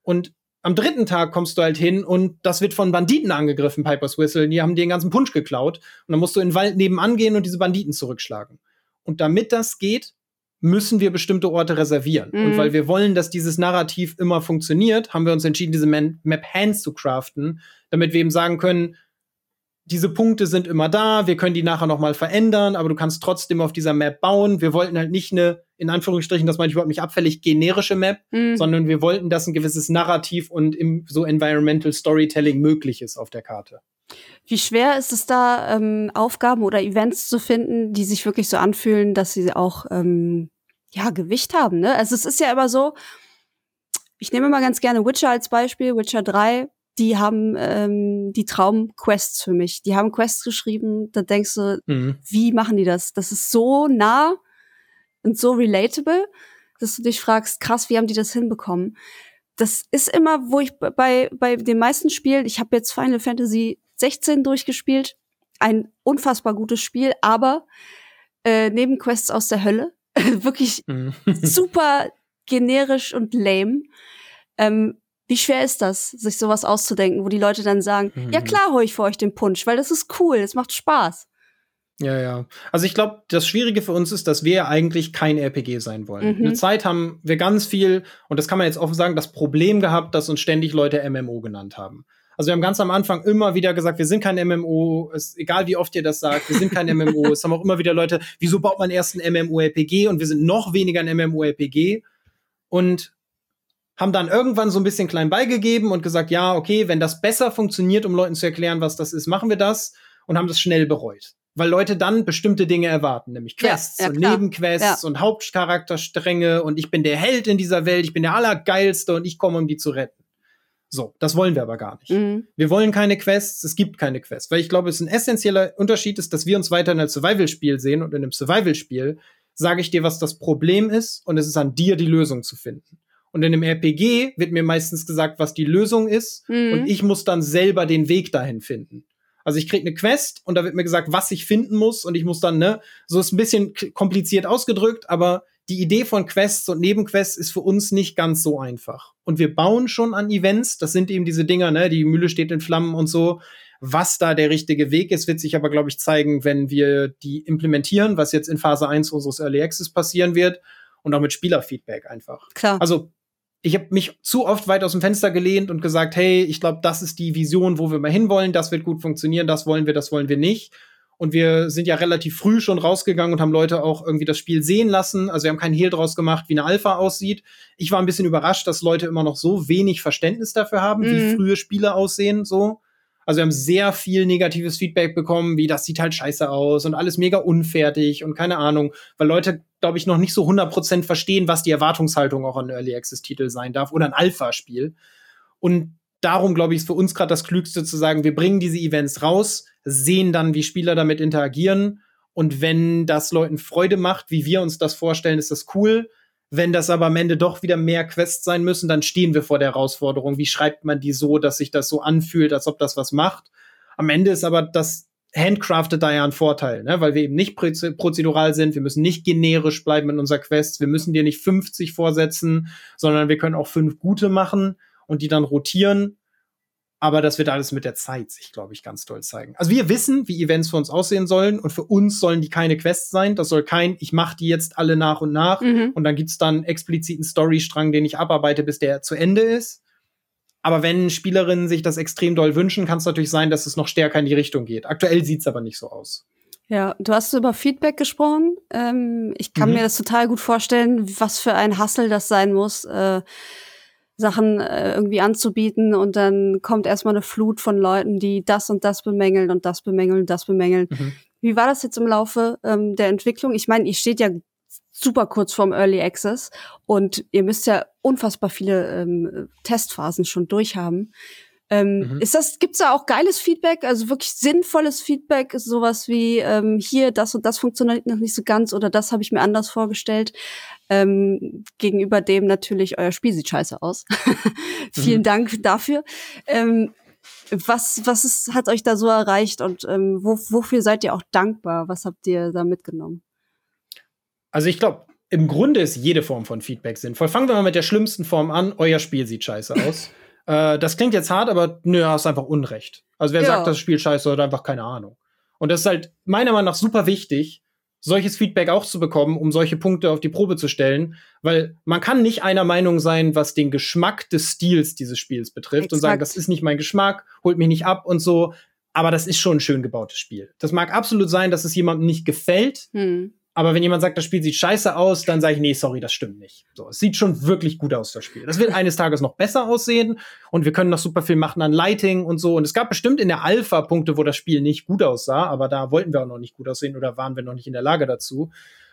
Und am dritten Tag kommst du halt hin und das wird von Banditen angegriffen, Piper's Whistle. Die haben dir den ganzen Punsch geklaut. Und dann musst du in den Wald nebenan gehen und diese Banditen zurückschlagen. Und damit das geht, müssen wir bestimmte Orte reservieren. Mhm. Und weil wir wollen, dass dieses Narrativ immer funktioniert, haben wir uns entschieden, diese Map Hands zu craften, damit wir eben sagen können, diese Punkte sind immer da, wir können die nachher noch mal verändern, aber du kannst trotzdem auf dieser Map bauen. Wir wollten halt nicht eine, in Anführungsstrichen, das meine ich überhaupt nicht abfällig, generische Map, mhm. sondern wir wollten, dass ein gewisses Narrativ und im, so Environmental Storytelling möglich ist auf der Karte. Wie schwer ist es da, ähm, Aufgaben oder Events zu finden, die sich wirklich so anfühlen, dass sie auch ähm, ja Gewicht haben? Ne? Also es ist ja immer so, ich nehme mal ganz gerne Witcher als Beispiel, Witcher 3, die haben ähm, die Traumquests für mich. Die haben Quests geschrieben, da denkst du, mhm. wie machen die das? Das ist so nah und so relatable, dass du dich fragst, krass, wie haben die das hinbekommen? Das ist immer, wo ich bei, bei den meisten Spielen, ich habe jetzt Final Fantasy 16 durchgespielt, ein unfassbar gutes Spiel, aber äh, Nebenquests aus der Hölle, [laughs] wirklich mhm. [laughs] super generisch und lame. Ähm, wie schwer ist das, sich sowas auszudenken, wo die Leute dann sagen, mhm. ja klar hole ich für euch den Punsch, weil das ist cool, es macht Spaß. Ja, ja. Also ich glaube, das Schwierige für uns ist, dass wir eigentlich kein RPG sein wollen. Mhm. Eine Zeit haben wir ganz viel, und das kann man jetzt offen sagen, das Problem gehabt, dass uns ständig Leute MMO genannt haben. Also wir haben ganz am Anfang immer wieder gesagt, wir sind kein MMO, ist egal wie oft ihr das sagt, wir sind kein [laughs] MMO. es haben auch immer wieder Leute, wieso baut man erst ein MMORPG und wir sind noch weniger ein MMORPG. Und haben dann irgendwann so ein bisschen klein beigegeben und gesagt, ja, okay, wenn das besser funktioniert, um Leuten zu erklären, was das ist, machen wir das und haben das schnell bereut. Weil Leute dann bestimmte Dinge erwarten, nämlich Quests ja, ja, und Nebenquests ja. und Hauptcharakterstränge und ich bin der Held in dieser Welt, ich bin der Allergeilste und ich komme, um die zu retten. So, das wollen wir aber gar nicht. Mhm. Wir wollen keine Quests, es gibt keine Quests, weil ich glaube, es ein essentieller Unterschied ist, dass wir uns weiterhin als Survival-Spiel sehen und in einem Survival-Spiel sage ich dir, was das Problem ist und es ist an dir, die Lösung zu finden. Und in einem RPG wird mir meistens gesagt, was die Lösung ist. Mhm. Und ich muss dann selber den Weg dahin finden. Also ich krieg eine Quest und da wird mir gesagt, was ich finden muss. Und ich muss dann, ne, so ist ein bisschen kompliziert ausgedrückt, aber die Idee von Quests und Nebenquests ist für uns nicht ganz so einfach. Und wir bauen schon an Events. Das sind eben diese Dinger, ne, die Mühle steht in Flammen und so. Was da der richtige Weg ist, wird sich aber, glaube ich, zeigen, wenn wir die implementieren, was jetzt in Phase 1 unseres Early Access passieren wird und auch mit Spielerfeedback einfach. Klar. Also ich habe mich zu oft weit aus dem Fenster gelehnt und gesagt, hey, ich glaube, das ist die Vision, wo wir mal hinwollen, das wird gut funktionieren, das wollen wir, das wollen wir nicht. Und wir sind ja relativ früh schon rausgegangen und haben Leute auch irgendwie das Spiel sehen lassen. Also wir haben keinen Hehl draus gemacht, wie eine Alpha aussieht. Ich war ein bisschen überrascht, dass Leute immer noch so wenig Verständnis dafür haben, mhm. wie frühe Spiele aussehen, so. Also wir haben sehr viel negatives Feedback bekommen, wie das sieht halt scheiße aus und alles mega unfertig und keine Ahnung, weil Leute, glaube ich, noch nicht so 100% verstehen, was die Erwartungshaltung auch an Early Access Titel sein darf oder ein Alpha-Spiel. Und darum, glaube ich, ist für uns gerade das Klügste zu sagen, wir bringen diese Events raus, sehen dann, wie Spieler damit interagieren und wenn das Leuten Freude macht, wie wir uns das vorstellen, ist das cool. Wenn das aber am Ende doch wieder mehr Quests sein müssen, dann stehen wir vor der Herausforderung. Wie schreibt man die so, dass sich das so anfühlt, als ob das was macht? Am Ende ist aber das handcrafted da ja ein Vorteil, ne? weil wir eben nicht prozedural sind, wir müssen nicht generisch bleiben in unserer Quest, wir müssen dir nicht 50 vorsetzen, sondern wir können auch fünf gute machen und die dann rotieren. Aber das wird alles mit der Zeit sich, glaube ich, ganz toll zeigen. Also wir wissen, wie Events für uns aussehen sollen und für uns sollen die keine Quests sein. Das soll kein, ich mache die jetzt alle nach und nach mhm. und dann gibt's dann expliziten Storystrang, den ich abarbeite, bis der zu Ende ist. Aber wenn Spielerinnen sich das extrem doll wünschen, kann es natürlich sein, dass es noch stärker in die Richtung geht. Aktuell sieht's aber nicht so aus. Ja, du hast über Feedback gesprochen. Ähm, ich kann mhm. mir das total gut vorstellen, was für ein Hassel das sein muss, äh, Sachen äh, irgendwie anzubieten und dann kommt erstmal eine Flut von Leuten, die das und das bemängeln und das bemängeln und das bemängeln. Mhm. Wie war das jetzt im Laufe ähm, der Entwicklung? Ich meine, ihr steht ja super kurz vorm Early Access und ihr müsst ja unfassbar viele ähm, Testphasen schon durchhaben. Ähm, mhm. Ist das, gibt's da auch geiles Feedback, also wirklich sinnvolles Feedback, sowas wie ähm, hier, das und das funktioniert noch nicht so ganz oder das habe ich mir anders vorgestellt. Ähm, gegenüber dem natürlich, euer Spiel sieht scheiße aus. [laughs] Vielen mhm. Dank dafür. Ähm, was, was ist, hat euch da so erreicht und ähm, wo, wofür seid ihr auch dankbar? Was habt ihr da mitgenommen? Also ich glaube, im Grunde ist jede Form von Feedback sinnvoll. Fangen wir mal mit der schlimmsten Form an. Euer Spiel sieht scheiße aus. [laughs] äh, das klingt jetzt hart, aber nö, hast einfach Unrecht. Also wer ja. sagt, das Spiel scheiße, hat einfach keine Ahnung. Und das ist halt meiner Meinung nach super wichtig, solches Feedback auch zu bekommen, um solche Punkte auf die Probe zu stellen, weil man kann nicht einer Meinung sein, was den Geschmack des Stils dieses Spiels betrifft Exakt. und sagen, das ist nicht mein Geschmack, holt mich nicht ab und so. Aber das ist schon ein schön gebautes Spiel. Das mag absolut sein, dass es jemandem nicht gefällt, hm. Aber wenn jemand sagt, das Spiel sieht scheiße aus, dann sage ich, nee, sorry, das stimmt nicht. So, es sieht schon wirklich gut aus, das Spiel. Das wird eines Tages noch besser aussehen und wir können noch super viel machen an Lighting und so. Und es gab bestimmt in der Alpha Punkte, wo das Spiel nicht gut aussah, aber da wollten wir auch noch nicht gut aussehen oder waren wir noch nicht in der Lage dazu.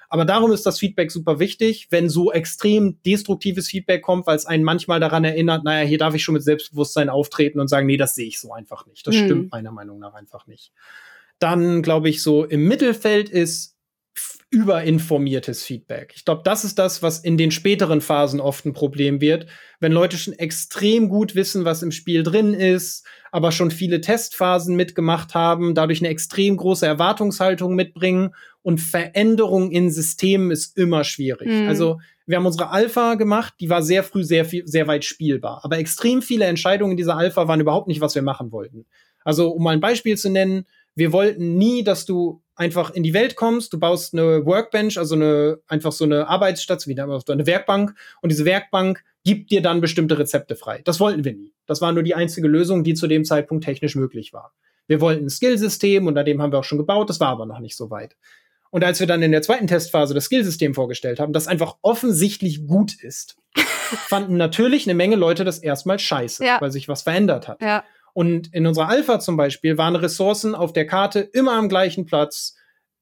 Aber darum ist das Feedback super wichtig, wenn so extrem destruktives Feedback kommt, weil es einen manchmal daran erinnert, naja, hier darf ich schon mit Selbstbewusstsein auftreten und sagen, nee, das sehe ich so einfach nicht. Das hm. stimmt meiner Meinung nach einfach nicht. Dann glaube ich, so im Mittelfeld ist überinformiertes Feedback. Ich glaube, das ist das, was in den späteren Phasen oft ein Problem wird, wenn Leute schon extrem gut wissen, was im Spiel drin ist, aber schon viele Testphasen mitgemacht haben, dadurch eine extrem große Erwartungshaltung mitbringen und Veränderung in Systemen ist immer schwierig. Mhm. Also wir haben unsere Alpha gemacht, die war sehr früh sehr viel, sehr weit spielbar, aber extrem viele Entscheidungen in dieser Alpha waren überhaupt nicht, was wir machen wollten. Also um mal ein Beispiel zu nennen, wir wollten nie, dass du einfach in die Welt kommst, du baust eine Workbench, also eine, einfach so eine Arbeitsstation, wie eine Werkbank, und diese Werkbank gibt dir dann bestimmte Rezepte frei. Das wollten wir nie. Das war nur die einzige Lösung, die zu dem Zeitpunkt technisch möglich war. Wir wollten ein Skillsystem und an dem haben wir auch schon gebaut, das war aber noch nicht so weit. Und als wir dann in der zweiten Testphase das Skillsystem vorgestellt haben, das einfach offensichtlich gut ist, [laughs] fanden natürlich eine Menge Leute das erstmal scheiße, ja. weil sich was verändert hat. Ja. Und in unserer Alpha zum Beispiel waren Ressourcen auf der Karte immer am gleichen Platz.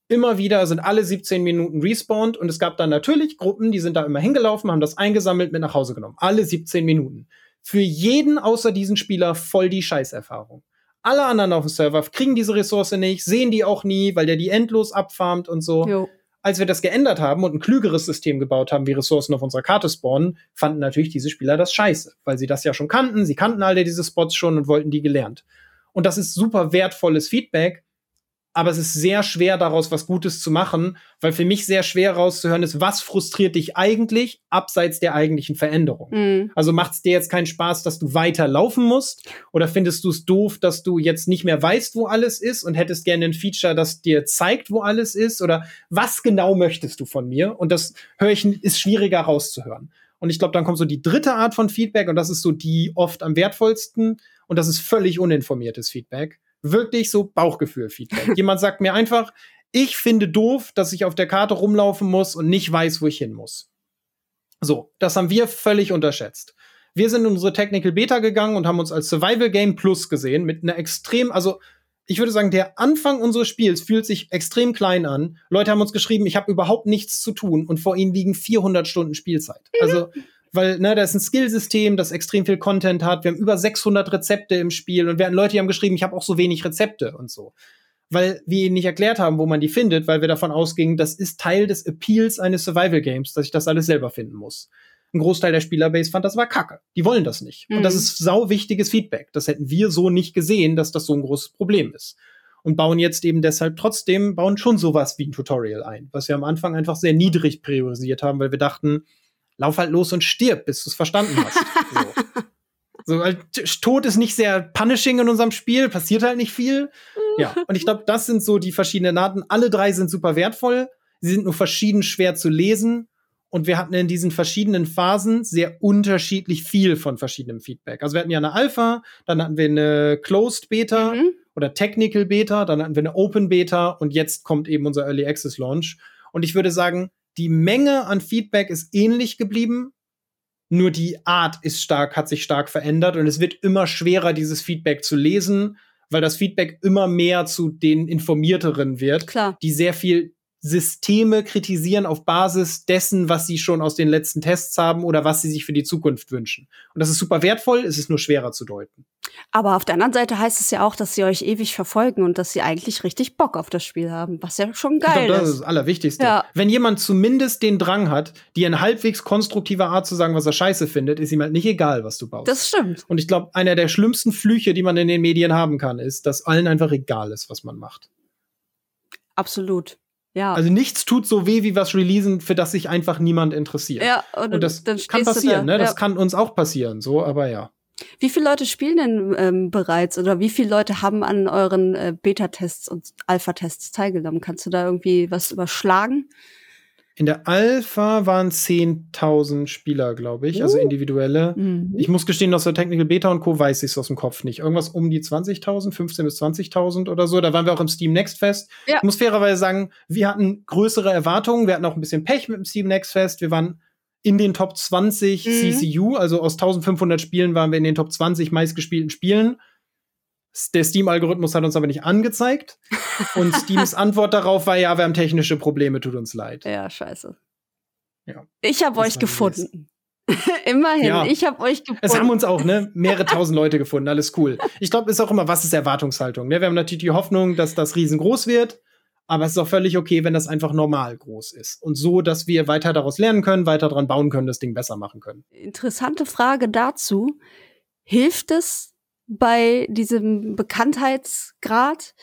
Immer wieder sind alle 17 Minuten respawned und es gab dann natürlich Gruppen, die sind da immer hingelaufen, haben das eingesammelt, mit nach Hause genommen. Alle 17 Minuten. Für jeden außer diesen Spieler voll die Scheißerfahrung. Alle anderen auf dem Server kriegen diese Ressource nicht, sehen die auch nie, weil der die endlos abfarmt und so. Jo als wir das geändert haben und ein klügeres System gebaut haben, wie Ressourcen auf unserer Karte spawnen, fanden natürlich diese Spieler das scheiße, weil sie das ja schon kannten, sie kannten alle diese Spots schon und wollten die gelernt. Und das ist super wertvolles Feedback, aber es ist sehr schwer daraus was Gutes zu machen, weil für mich sehr schwer rauszuhören ist, was frustriert dich eigentlich abseits der eigentlichen Veränderung. Mhm. Also macht es dir jetzt keinen Spaß, dass du weiter laufen musst oder findest du es doof, dass du jetzt nicht mehr weißt, wo alles ist und hättest gerne ein Feature, das dir zeigt, wo alles ist oder was genau möchtest du von mir? Und das höre ich ist schwieriger rauszuhören. Und ich glaube, dann kommt so die dritte Art von Feedback und das ist so die oft am wertvollsten und das ist völlig uninformiertes Feedback wirklich so Bauchgefühl-Feedback. Jemand sagt mir einfach, ich finde doof, dass ich auf der Karte rumlaufen muss und nicht weiß, wo ich hin muss. So, das haben wir völlig unterschätzt. Wir sind in unsere Technical Beta gegangen und haben uns als Survival Game Plus gesehen mit einer extrem, also ich würde sagen, der Anfang unseres Spiels fühlt sich extrem klein an. Leute haben uns geschrieben, ich habe überhaupt nichts zu tun und vor ihnen liegen 400 Stunden Spielzeit. Also weil ne, da ist ein Skillsystem, das extrem viel Content hat. Wir haben über 600 Rezepte im Spiel und wir hatten Leute, die haben geschrieben, ich habe auch so wenig Rezepte und so. Weil wir ihnen nicht erklärt haben, wo man die findet, weil wir davon ausgingen, das ist Teil des Appeals eines Survival Games, dass ich das alles selber finden muss. ein Großteil der Spielerbase fand, das war Kacke. Die wollen das nicht. Mhm. Und das mhm. ist sau wichtiges Feedback. Das hätten wir so nicht gesehen, dass das so ein großes Problem ist. Und bauen jetzt eben deshalb trotzdem, bauen schon sowas wie ein Tutorial ein, was wir am Anfang einfach sehr niedrig priorisiert haben, weil wir dachten, lauf halt los und stirb, bis du es verstanden hast. so. [laughs] So, weil Tod ist nicht sehr punishing in unserem Spiel, passiert halt nicht viel. Ja, [laughs] und ich glaube, das sind so die verschiedenen Arten. Alle drei sind super wertvoll. Sie sind nur verschieden schwer zu lesen. Und wir hatten in diesen verschiedenen Phasen sehr unterschiedlich viel von verschiedenem Feedback. Also wir hatten ja eine Alpha, dann hatten wir eine Closed Beta mhm. oder Technical Beta, dann hatten wir eine Open Beta und jetzt kommt eben unser Early Access Launch. Und ich würde sagen, die Menge an Feedback ist ähnlich geblieben, nur die Art ist stark, hat sich stark verändert und es wird immer schwerer, dieses Feedback zu lesen, weil das Feedback immer mehr zu den Informierteren wird, Klar. die sehr viel Systeme kritisieren auf Basis dessen, was sie schon aus den letzten Tests haben oder was sie sich für die Zukunft wünschen. Und das ist super wertvoll, es ist nur schwerer zu deuten. Aber auf der anderen Seite heißt es ja auch, dass sie euch ewig verfolgen und dass sie eigentlich richtig Bock auf das Spiel haben, was ja schon geil ich glaub, das ist. Das ist das Allerwichtigste. Ja. Wenn jemand zumindest den Drang hat, dir in halbwegs konstruktiver Art zu sagen, was er scheiße findet, ist ihm halt nicht egal, was du baust. Das stimmt. Und ich glaube, einer der schlimmsten Flüche, die man in den Medien haben kann, ist, dass allen einfach egal ist, was man macht. Absolut. Ja. Also nichts tut so weh wie was releasen, für das sich einfach niemand interessiert. Ja, und, und das kann passieren, da. ne? Das ja. kann uns auch passieren, so, aber ja. Wie viele Leute spielen denn ähm, bereits oder wie viele Leute haben an euren äh, Beta-Tests und Alpha-Tests teilgenommen? Kannst du da irgendwie was überschlagen? In der Alpha waren 10.000 Spieler, glaube ich, also uh. also individuelle. Mhm. Ich muss gestehen, aus der Technical Beta und Co. weiß ich es aus dem Kopf nicht. Irgendwas um die 20.000, 15.000 bis 20.000 oder so. Da waren wir auch im Steam Next Fest. Ja. Ich muss fairerweise sagen, wir hatten größere Erwartungen. Wir hatten auch ein bisschen Pech mit dem Steam Next Fest. Wir waren in den Top 20 mhm. CCU, also aus 1500 Spielen waren wir in den Top 20 meistgespielten Spielen. Der Steam-Algorithmus hat uns aber nicht angezeigt. Und [laughs] Steams Antwort darauf war, ja, wir haben technische Probleme, tut uns leid. Ja, scheiße. Ja. Ich habe euch gefunden. [laughs] Immerhin, ja. ich habe euch gefunden. Es haben uns auch, ne, mehrere [laughs] tausend Leute gefunden, alles cool. Ich glaube, ist auch immer, was ist Erwartungshaltung? Ne? Wir haben natürlich die Hoffnung, dass das riesengroß wird, aber es ist auch völlig okay, wenn das einfach normal groß ist. Und so, dass wir weiter daraus lernen können, weiter dran bauen können, das Ding besser machen können. Interessante Frage dazu. Hilft es bei diesem Bekanntheitsgrad,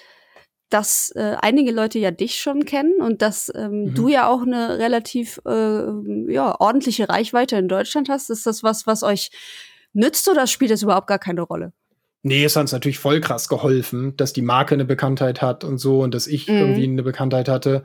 dass äh, einige Leute ja dich schon kennen und dass ähm, mhm. du ja auch eine relativ äh, ja, ordentliche Reichweite in Deutschland hast. Ist das was, was euch nützt oder spielt das überhaupt gar keine Rolle? Nee, es hat uns natürlich voll krass geholfen, dass die Marke eine Bekanntheit hat und so und dass ich mhm. irgendwie eine Bekanntheit hatte.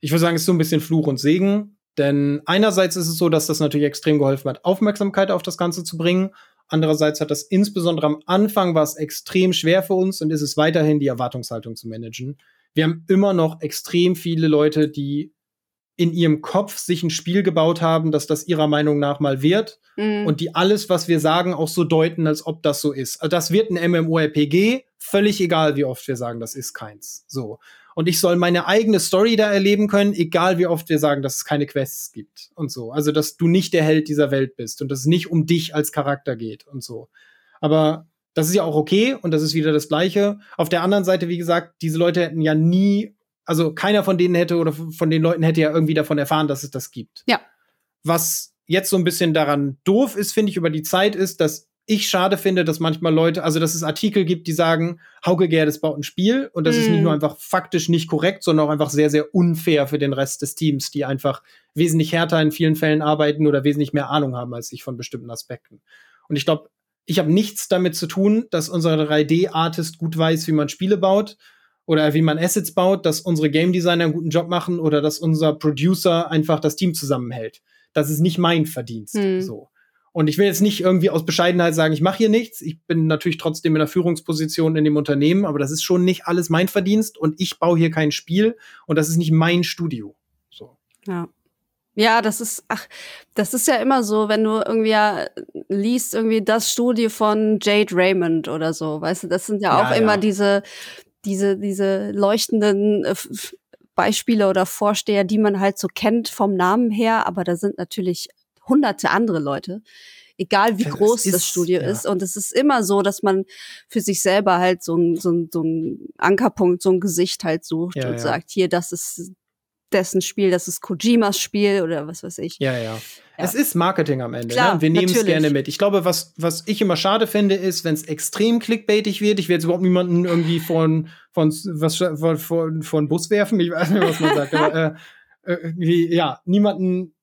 Ich würde sagen, es ist so ein bisschen Fluch und Segen. Denn einerseits ist es so, dass das natürlich extrem geholfen hat, Aufmerksamkeit auf das Ganze zu bringen. Andererseits hat das insbesondere am Anfang war es extrem schwer für uns und ist es weiterhin, die Erwartungshaltung zu managen. Wir haben immer noch extrem viele Leute, die in ihrem Kopf sich ein Spiel gebaut haben, dass das ihrer Meinung nach mal wird mhm. und die alles, was wir sagen, auch so deuten, als ob das so ist. Also das wird ein MMORPG, völlig egal, wie oft wir sagen, das ist keins. So und ich soll meine eigene Story da erleben können, egal wie oft wir sagen, dass es keine Quests gibt und so. Also, dass du nicht der Held dieser Welt bist und dass es nicht um dich als Charakter geht und so. Aber das ist ja auch okay und das ist wieder das Gleiche. Auf der anderen Seite, wie gesagt, diese Leute hätten ja nie, also keiner von denen hätte oder von den Leuten hätte ja irgendwie davon erfahren, dass es das gibt. Ja. Was jetzt so ein bisschen daran doof ist, finde ich, über die Zeit ist, dass ich schade finde, dass manchmal Leute, also dass es Artikel gibt, die sagen, Hauke Gerdes baut ein Spiel und das mm. ist nicht nur mhm. einfach faktisch nicht korrekt, sondern auch einfach sehr, sehr unfair für den Rest des Teams, die einfach wesentlich härter in vielen Fällen arbeiten oder wesentlich mehr Ahnung haben als ich von bestimmten Aspekten. Und ich glaube, ich habe nichts damit zu tun, dass unser 3D-Artist gut weiß, wie man Spiele baut oder wie man Assets baut, dass unsere Game Designer einen guten Job machen oder dass unser Producer einfach das Team zusammenhält. Das ist nicht mein Verdienst. Mm. So. Und ich will jetzt nicht irgendwie aus Bescheidenheit sagen, ich mache hier nichts. Ich bin natürlich trotzdem in der Führungsposition in dem Unternehmen, aber das ist schon nicht alles mein Verdienst und ich baue hier kein Spiel und das ist nicht mein Studio. So. Ja. Ja, das ist, ach, das ist ja immer so, wenn du irgendwie ja liest, irgendwie das Studio von Jade Raymond oder so, weißt du, das sind ja auch ja, immer diese, diese, diese leuchtenden äh, Beispiele oder Vorsteher, die man halt so kennt vom Namen her, aber da sind natürlich hunderte andere Leute, egal wie ja, groß ist, das Studio ja. ist. Und es ist immer so, dass man für sich selber halt so ein, so ein, so ein Ankerpunkt, so ein Gesicht halt sucht ja, und sagt, hier, das ist dessen Spiel, das ist Kojimas Spiel oder was weiß ich. Ja, ja. ja. Es ist Marketing am Ende. Klar, ne? Wir nehmen es gerne mit. Ich glaube, was, was ich immer schade finde, ist, wenn es extrem clickbaitig wird. Ich will jetzt überhaupt niemanden irgendwie von, von, was, von, von, von Bus werfen. Ich weiß nicht, was man sagt. aber, [laughs] äh, äh, ja, niemanden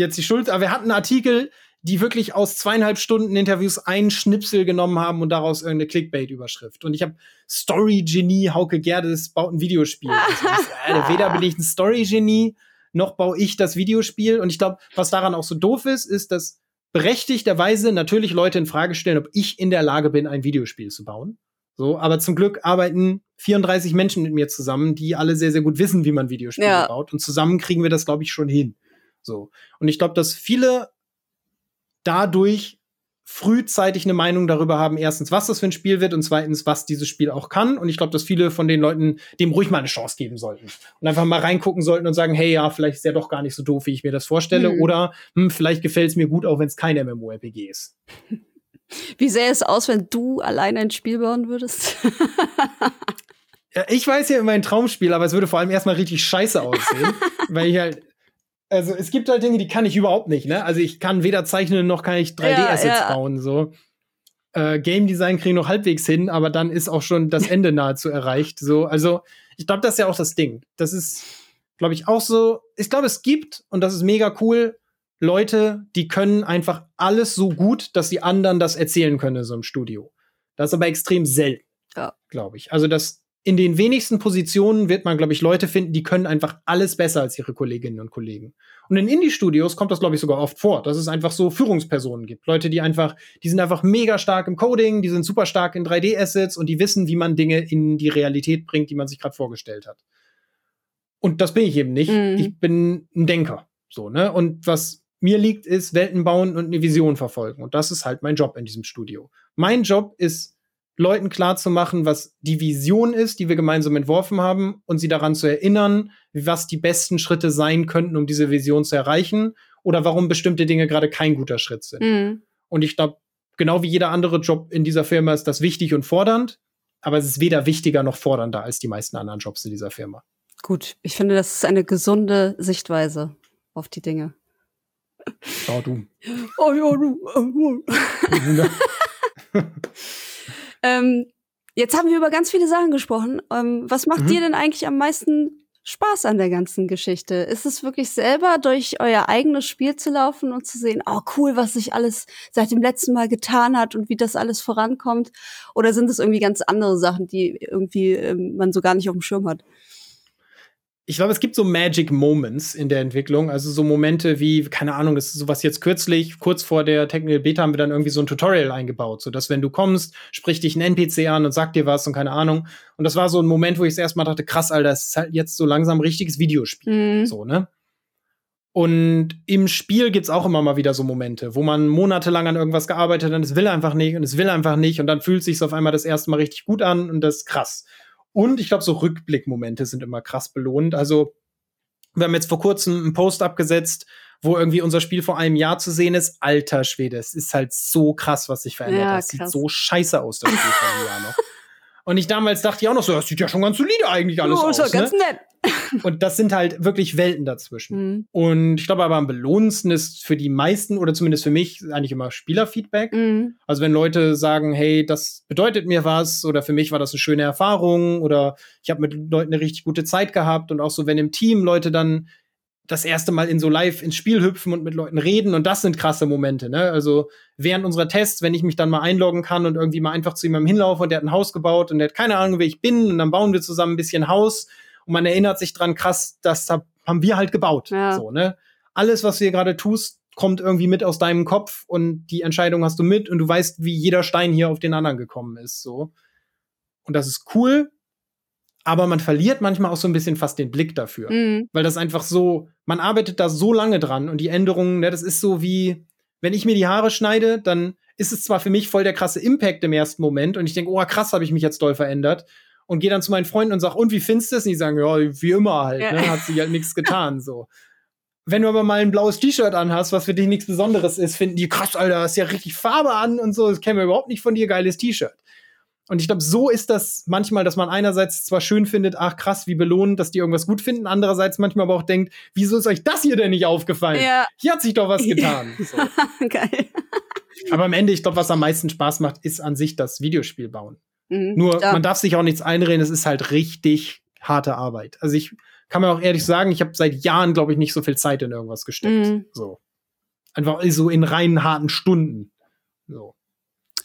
jetzt die Schuld. Aber wir hatten einen Artikel, die wirklich aus zweieinhalb Stunden Interviews einen Schnipsel genommen haben und daraus irgendeine Clickbait-Überschrift. Und ich habe Story-Genie, Hauke Gerdes baut ein Videospiel. [laughs] also, weder bin ich ein Story-Genie, noch baue ich das Videospiel. Und ich glaube, was daran auch so doof ist, ist, dass berechtigterweise natürlich Leute in Frage stellen, ob ich in der Lage bin, ein Videospiel zu bauen. So, aber zum Glück arbeiten 34 Menschen mit mir zusammen, die alle sehr, sehr gut wissen, wie man Videospiele ja. baut. Und zusammen kriegen wir das, glaube ich, schon hin. So. Und ich glaube, dass viele dadurch frühzeitig eine Meinung darüber haben, erstens, was das für ein Spiel wird und zweitens, was dieses Spiel auch kann. Und ich glaube, dass viele von den Leuten dem ruhig mal eine Chance geben sollten und einfach mal reingucken sollten und sagen, hey, ja, vielleicht ist ja doch gar nicht so doof, wie ich mir das vorstelle. Mhm. Oder hm, vielleicht gefällt es mir gut, auch wenn es kein MMORPG ist. [laughs] Wie sähe es aus, wenn du allein ein Spiel bauen würdest? [laughs] ja, ich weiß ja immer ein Traumspiel, aber es würde vor allem erstmal richtig scheiße aussehen, [laughs] weil ich halt also es gibt halt Dinge, die kann ich überhaupt nicht, ne? Also ich kann weder zeichnen noch kann ich 3D-Assets ja, ja. bauen, so. Äh, Game Design kriege ich noch halbwegs hin, aber dann ist auch schon das Ende [laughs] nahezu erreicht. So, also ich glaube, das ist ja auch das Ding. Das ist, glaube ich, auch so. Ich glaube, es gibt und das ist mega cool. Leute, die können einfach alles so gut, dass sie anderen das erzählen können in so einem Studio. Das ist aber extrem selten, ja. glaube ich. Also das in den wenigsten Positionen wird man, glaube ich, Leute finden, die können einfach alles besser als ihre Kolleginnen und Kollegen. Und in Indie-Studios kommt das, glaube ich, sogar oft vor, dass es einfach so Führungspersonen gibt. Leute, die einfach, die sind einfach mega stark im Coding, die sind super stark in 3D-Assets und die wissen, wie man Dinge in die Realität bringt, die man sich gerade vorgestellt hat. Und das bin ich eben nicht. Mhm. Ich bin ein Denker. So, ne? Und was mir liegt, ist Welten bauen und eine Vision verfolgen. Und das ist halt mein Job in diesem Studio. Mein Job ist, Leuten klarzumachen, was die Vision ist, die wir gemeinsam entworfen haben, und sie daran zu erinnern, was die besten Schritte sein könnten, um diese Vision zu erreichen, oder warum bestimmte Dinge gerade kein guter Schritt sind. Mhm. Und ich glaube, genau wie jeder andere Job in dieser Firma ist das wichtig und fordernd, aber es ist weder wichtiger noch fordernder als die meisten anderen Jobs in dieser Firma. Gut, ich finde, das ist eine gesunde Sichtweise auf die Dinge. Oh, du. Oh, ja, du. Oh, [laughs] oh. Ähm, jetzt haben wir über ganz viele Sachen gesprochen. Ähm, was macht mhm. dir denn eigentlich am meisten Spaß an der ganzen Geschichte? Ist es wirklich selber durch euer eigenes Spiel zu laufen und zu sehen, oh cool, was sich alles seit dem letzten Mal getan hat und wie das alles vorankommt? Oder sind es irgendwie ganz andere Sachen, die irgendwie ähm, man so gar nicht auf dem Schirm hat? Ich glaube, es gibt so Magic Moments in der Entwicklung, also so Momente wie, keine Ahnung, das ist sowas jetzt kürzlich, kurz vor der Technical Beta haben wir dann irgendwie so ein Tutorial eingebaut, so dass wenn du kommst, spricht dich ein NPC an und sagt dir was und keine Ahnung. Und das war so ein Moment, wo ich erstmal dachte, krass, Alter, das ist halt jetzt so langsam ein richtiges Videospiel, mhm. so, ne? Und im Spiel gibt's auch immer mal wieder so Momente, wo man monatelang an irgendwas gearbeitet hat und es will einfach nicht und es will einfach nicht und dann fühlt sich auf einmal das erste Mal richtig gut an und das ist krass. Und ich glaube, so Rückblickmomente sind immer krass belohnt. Also, wir haben jetzt vor kurzem einen Post abgesetzt, wo irgendwie unser Spiel vor einem Jahr zu sehen ist. Alter Schwede, es ist halt so krass, was sich verändert ja, hat. Es sieht so scheiße aus, das Spiel vor einem Jahr noch. [laughs] Und ich damals dachte ja auch noch so, das sieht ja schon ganz solide eigentlich alles oh, aus. Ist ja ganz ne? nett. [laughs] Und das sind halt wirklich Welten dazwischen. Mhm. Und ich glaube aber am belohnendsten ist für die meisten oder zumindest für mich eigentlich immer Spielerfeedback. Mhm. Also wenn Leute sagen, hey, das bedeutet mir was oder für mich war das eine schöne Erfahrung oder ich habe mit Leuten eine richtig gute Zeit gehabt und auch so, wenn im Team Leute dann das erste Mal in so live ins Spiel hüpfen und mit Leuten reden und das sind krasse Momente, ne? Also während unserer Tests, wenn ich mich dann mal einloggen kann und irgendwie mal einfach zu jemandem hinlaufe und der hat ein Haus gebaut und der hat keine Ahnung, wer ich bin und dann bauen wir zusammen ein bisschen Haus und man erinnert sich dran, krass, das haben wir halt gebaut, ja. so, ne? Alles, was du hier gerade tust, kommt irgendwie mit aus deinem Kopf und die Entscheidung hast du mit und du weißt, wie jeder Stein hier auf den anderen gekommen ist, so. Und das ist cool, aber man verliert manchmal auch so ein bisschen fast den Blick dafür. Mhm. Weil das einfach so, man arbeitet da so lange dran und die Änderungen, ne, das ist so wie, wenn ich mir die Haare schneide, dann ist es zwar für mich voll der krasse Impact im ersten Moment und ich denke, oh krass, habe ich mich jetzt doll verändert und gehe dann zu meinen Freunden und sage, und wie findest du es? Und die sagen, ja, wie immer halt, ja. ne, hat sich halt nichts getan, so. Wenn du aber mal ein blaues T-Shirt anhast, was für dich nichts Besonderes ist, finden die krass, Alter, hast ja richtig Farbe an und so, das kennen wir überhaupt nicht von dir, geiles T-Shirt. Und ich glaube, so ist das manchmal, dass man einerseits zwar schön findet, ach krass, wie belohnen, dass die irgendwas gut finden, andererseits manchmal aber auch denkt, wieso ist euch das hier denn nicht aufgefallen? Ja. Hier hat sich doch was getan. [laughs] So. Geil. aber am Ende, ich glaube, was am meisten Spaß macht, ist an sich das Videospiel bauen. Mhm, Nur, man darf sich auch nichts einreden, es ist halt richtig harte Arbeit. Also ich kann mir auch ehrlich sagen, ich habe seit Jahren, glaube ich, nicht so viel Zeit in irgendwas gesteckt. Mhm. So. Einfach so in reinen harten Stunden. So.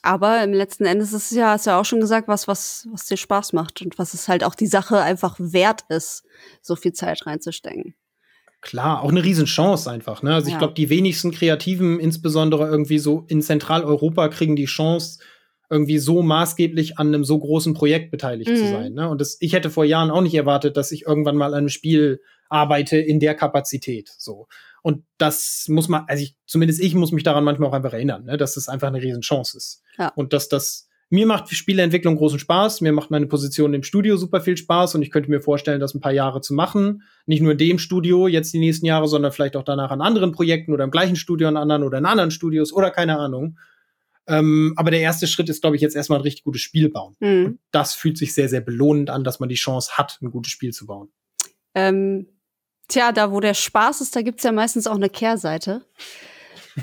Aber im letzten Endes ist es ja, hast du ja auch schon gesagt, was, was, was dir Spaß macht und was es halt auch die Sache einfach wert ist, so viel Zeit reinzustecken. Klar, auch eine Riesenchance einfach. Ne? Also ja. ich glaube, die wenigsten Kreativen, insbesondere irgendwie so in Zentraleuropa, kriegen die Chance, irgendwie so maßgeblich an einem so großen Projekt beteiligt mhm. zu sein. Ne? Und das, ich hätte vor Jahren auch nicht erwartet, dass ich irgendwann mal an einem Spiel arbeite in der Kapazität. So. Und das muss man, also ich, zumindest ich muss mich daran manchmal auch einfach erinnern, ne, dass das einfach eine Riesenchance ist. Ja. Und dass das, mir macht Spieleentwicklung großen Spaß, mir macht meine Position im Studio super viel Spaß und ich könnte mir vorstellen, das ein paar Jahre zu machen. Nicht nur in dem Studio jetzt die nächsten Jahre, sondern vielleicht auch danach an anderen Projekten oder im gleichen Studio an anderen oder in anderen Studios oder keine Ahnung. Ähm, aber der erste Schritt ist, glaube ich, jetzt erstmal ein richtig gutes Spiel bauen. Mhm. Und das fühlt sich sehr, sehr belohnend an, dass man die Chance hat, ein gutes Spiel zu bauen. Ähm, Tja, da wo der Spaß ist, da gibt's ja meistens auch eine Kehrseite.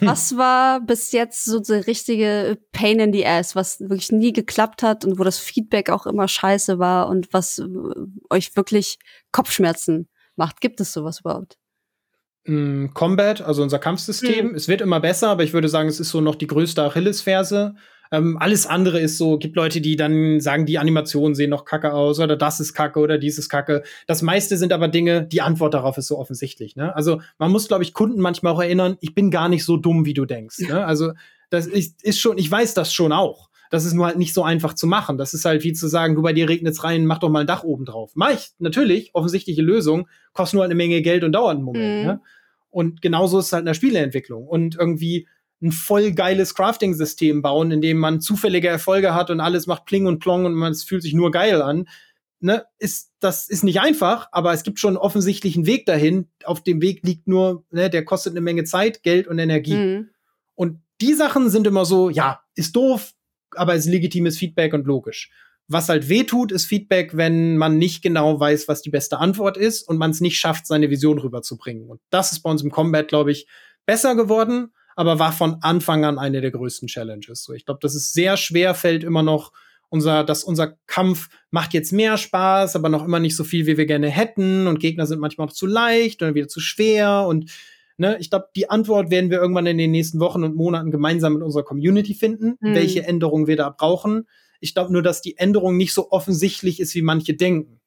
Was war bis jetzt so die richtige Pain in the Ass, was wirklich nie geklappt hat und wo das Feedback auch immer scheiße war und was äh, euch wirklich Kopfschmerzen macht? Gibt es sowas überhaupt? Mm, Combat, also unser Kampfsystem, mhm. es wird immer besser, aber ich würde sagen, es ist so noch die größte Achillesferse. Ähm, alles andere ist so, gibt Leute, die dann sagen, die Animationen sehen noch kacke aus oder das ist kacke oder dies ist kacke. Das meiste sind aber Dinge, die Antwort darauf ist so offensichtlich. Ne? Also man muss, glaube ich, Kunden manchmal auch erinnern, ich bin gar nicht so dumm, wie du denkst. Ne? Also das ist, ist schon, ich weiß das schon auch. Das ist nur halt nicht so einfach zu machen. Das ist halt wie zu sagen, du bei dir regnet's rein, mach doch mal ein Dach oben drauf. Mach ich, natürlich, offensichtliche Lösung, kostet nur halt eine Menge Geld und dauert einen Moment. Mhm. Ne? Und genauso ist es halt in der Spieleentwicklung. Und irgendwie ein voll geiles Crafting-System bauen, in dem man zufällige Erfolge hat und alles macht Pling und Plong und man es fühlt sich nur geil an. Ne, ist, das ist nicht einfach, aber es gibt schon einen offensichtlichen Weg dahin. Auf dem Weg liegt nur, ne, der kostet eine Menge Zeit, Geld und Energie. Mhm. Und die Sachen sind immer so, ja, ist doof, aber ist legitimes Feedback und logisch. Was halt weh tut, ist Feedback, wenn man nicht genau weiß, was die beste Antwort ist und man es nicht schafft, seine Vision rüberzubringen. Und das ist bei uns im Combat, glaube ich, besser geworden aber war von Anfang an eine der größten Challenges. So, ich glaube, dass es sehr schwer fällt immer noch unser, dass unser Kampf macht jetzt mehr Spaß, aber noch immer nicht so viel, wie wir gerne hätten und Gegner sind manchmal noch zu leicht oder wieder zu schwer und ne, ich glaube, die Antwort werden wir irgendwann in den nächsten Wochen und Monaten gemeinsam mit unserer Community finden, mhm. welche Änderungen wir da brauchen. Ich glaube nur, dass die Änderung nicht so offensichtlich ist, wie manche denken.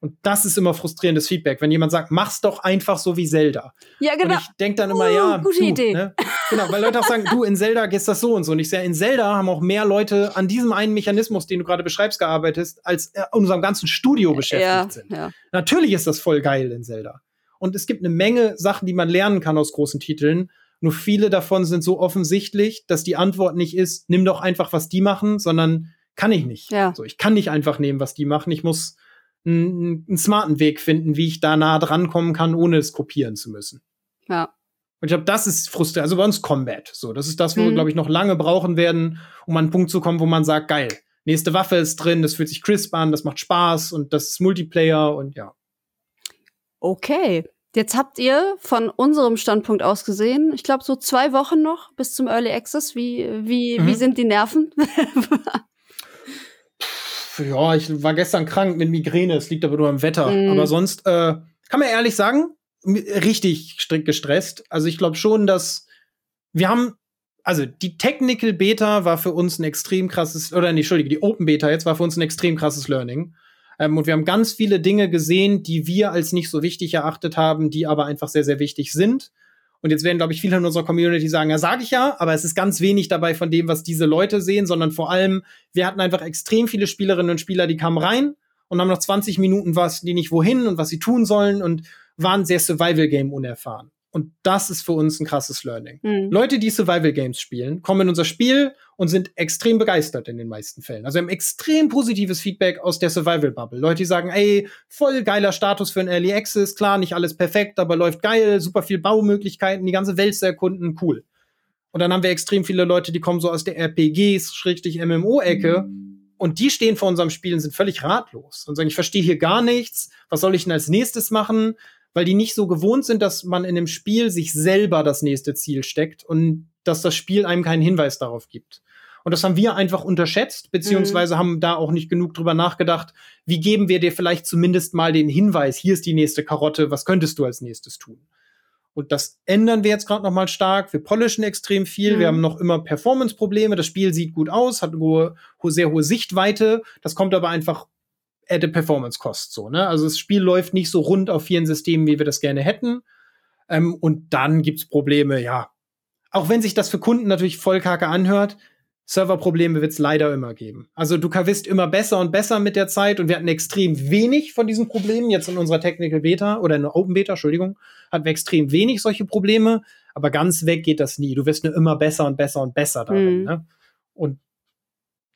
Und das ist immer frustrierendes Feedback, wenn jemand sagt, mach's doch einfach so wie Zelda. Ja, genau. Und ich denke dann immer, uh, ja, gute du, Idee. Ne? Genau, weil Leute auch sagen, du, in Zelda geht das so und so. Und ich sehe, in Zelda haben auch mehr Leute an diesem einen Mechanismus, den du gerade beschreibst, gearbeitet, als in unserem ganzen Studio beschäftigt ja, sind. Ja. Natürlich ist das voll geil in Zelda. Und es gibt eine Menge Sachen, die man lernen kann aus großen Titeln. Nur viele davon sind so offensichtlich, dass die Antwort nicht ist, nimm doch einfach, was die machen, sondern kann ich nicht. Ja. So, ich kann nicht einfach nehmen, was die machen. Ich muss einen, einen smarten Weg finden, wie ich da nah dran kommen kann, ohne es kopieren zu müssen. Ja. Und ich glaube, das ist frustrierend. Also bei uns Combat. So, das ist das, wo mhm. wir, glaube ich, noch lange brauchen werden, um an einen Punkt zu kommen, wo man sagt, geil, nächste Waffe ist drin, das fühlt sich crisp an, das macht Spaß und das ist Multiplayer und ja. Okay. Jetzt habt ihr von unserem Standpunkt aus gesehen, ich glaube, so zwei Wochen noch bis zum Early Access. Wie, wie, mhm. wie sind die Nerven? [laughs] ja, ich war gestern krank mit Migräne, es liegt aber nur am Wetter. Mhm. Aber sonst, äh, kann man ehrlich sagen, richtig strikt gestresst. Also ich glaube schon, dass wir haben, also die Technical Beta war für uns ein extrem krasses, oder nee, Entschuldige, die Open Beta jetzt war für uns ein extrem krasses Learning. Ähm, und wir haben ganz viele Dinge gesehen, die wir als nicht so wichtig erachtet haben, die aber einfach sehr, sehr wichtig sind. Und jetzt werden, glaube ich, viele in unserer Community sagen, ja, sage ich ja, aber es ist ganz wenig dabei von dem, was diese Leute sehen, sondern vor allem, wir hatten einfach extrem viele Spielerinnen und Spieler, die kamen rein und haben noch 20 Minuten was, die nicht wohin und was sie tun sollen und waren sehr Survival-Game unerfahren. Und das ist für uns ein krasses Learning. Mhm. Leute, die Survival Games spielen, kommen in unser Spiel und sind extrem begeistert in den meisten Fällen. Also wir haben extrem positives Feedback aus der Survival Bubble. Leute, die sagen, ey, voll geiler Status für ein Early Access, klar, nicht alles perfekt, aber läuft geil, super viel Baumöglichkeiten, die ganze Welt zu erkunden, cool. Und dann haben wir extrem viele Leute, die kommen so aus der RPGs, schrägstrich MMO-Ecke. Mhm Und die stehen vor unserem Spiel und sind völlig ratlos und sagen, ich verstehe hier gar nichts, was soll ich denn als nächstes machen? Weil die nicht so gewohnt sind, dass man in dem Spiel sich selber das nächste Ziel steckt und dass das Spiel einem keinen Hinweis darauf gibt. Und das haben wir einfach unterschätzt, beziehungsweise mhm. haben da auch nicht genug drüber nachgedacht, wie geben wir dir vielleicht zumindest mal den Hinweis, hier ist die nächste Karotte, was könntest du als nächstes tun? Und das ändern wir jetzt gerade noch mal stark. Wir polischen extrem viel. Mhm. Wir haben noch immer Performance-Probleme. Das Spiel sieht gut aus, hat eine hohe, sehr hohe Sichtweite. Das kommt aber einfach at a Performance Cost so. Ne? Also das Spiel läuft nicht so rund auf vielen Systemen, wie wir das gerne hätten. Ähm, und dann gibt's Probleme. Ja, auch wenn sich das für Kunden natürlich voll kacke anhört, Serverprobleme wird es leider immer geben. Also du wirst immer besser und besser mit der Zeit und wir hatten extrem wenig von diesen Problemen. Jetzt in unserer Technical Beta oder in der Open Beta, Entschuldigung, hatten wir extrem wenig solche Probleme, aber ganz weg geht das nie. Du wirst nur immer besser und besser und besser darin. Mhm. Ne? Und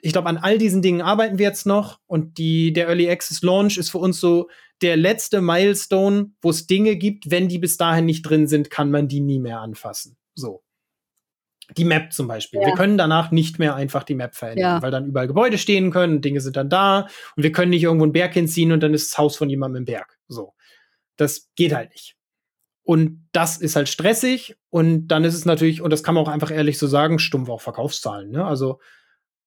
ich glaube, an all diesen Dingen arbeiten wir jetzt noch und die, der Early Access Launch ist für uns so der letzte Milestone, wo es Dinge gibt, wenn die bis dahin nicht drin sind, kann man die nie mehr anfassen. So die Map zum Beispiel. Ja. Wir können danach nicht mehr einfach die Map verändern, ja. weil dann überall Gebäude stehen können, Dinge sind dann da und wir können nicht irgendwo einen Berg hinziehen und dann ist das Haus von jemandem im Berg. So. Das geht halt nicht. Und das ist halt stressig und dann ist es natürlich, und das kann man auch einfach ehrlich so sagen, stumpf auch Verkaufszahlen. Ne? Also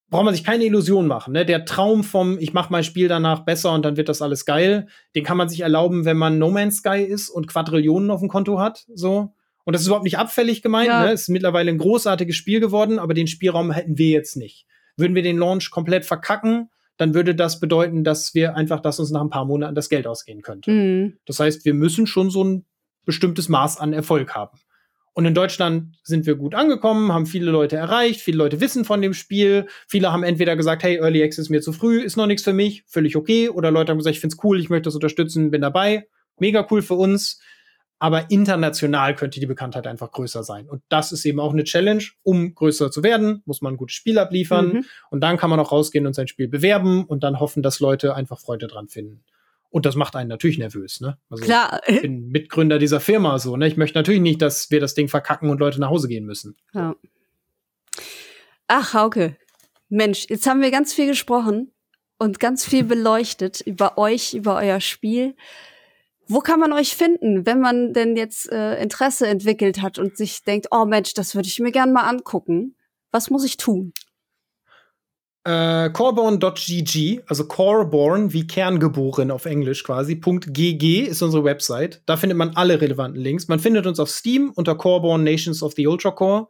braucht man sich keine Illusion machen. Ne? Der Traum vom, ich mache mein Spiel danach besser und dann wird das alles geil, den kann man sich erlauben, wenn man No Man's Sky ist und Quadrillionen auf dem Konto hat. So. Und das ist überhaupt nicht abfällig gemeint. Ja. Ne? Es ist mittlerweile ein großartiges Spiel geworden, aber den Spielraum hätten wir jetzt nicht. Würden wir den Launch komplett verkacken, dann würde das bedeuten, dass wir einfach, dass uns nach ein paar Monaten das Geld ausgehen könnte. Mhm. Das heißt, wir müssen schon so ein bestimmtes Maß an Erfolg haben. Und in Deutschland sind wir gut angekommen, haben viele Leute erreicht, viele Leute wissen von dem Spiel. Viele haben entweder gesagt, hey, Early Access ist mir zu früh, ist noch nichts für mich, völlig okay. Oder Leute haben gesagt, ich find's cool, ich möchte das unterstützen, bin dabei. Mega cool für uns aber international könnte die Bekanntheit einfach größer sein. Und das ist eben auch eine Challenge. Um größer zu werden, muss man ein gutes Spiel abliefern. Mhm. Und dann kann man auch rausgehen und sein Spiel bewerben und dann hoffen, dass Leute einfach Freude dran finden. Und das macht einen natürlich nervös, ne? Also Klar. Ich bin Mitgründer dieser Firma so, ne? Ich möchte natürlich nicht, dass wir das Ding verkacken und Leute nach Hause gehen müssen. Ja. Ach, Hauke. Mensch, jetzt haben wir ganz viel gesprochen und ganz viel [laughs] beleuchtet über euch, über euer Spiel. Wo kann man euch finden, wenn man denn jetzt äh, Interesse entwickelt hat und sich denkt, oh Mensch, das würde ich mir gerne mal angucken? Was muss ich tun? Äh, coreborn.gg, also coreborn wie Kerngeboren auf Englisch quasi, .gg ist unsere Website. Da findet man alle relevanten Links. Man findet uns auf Steam unter Coreborn Nations of the Ultra Core.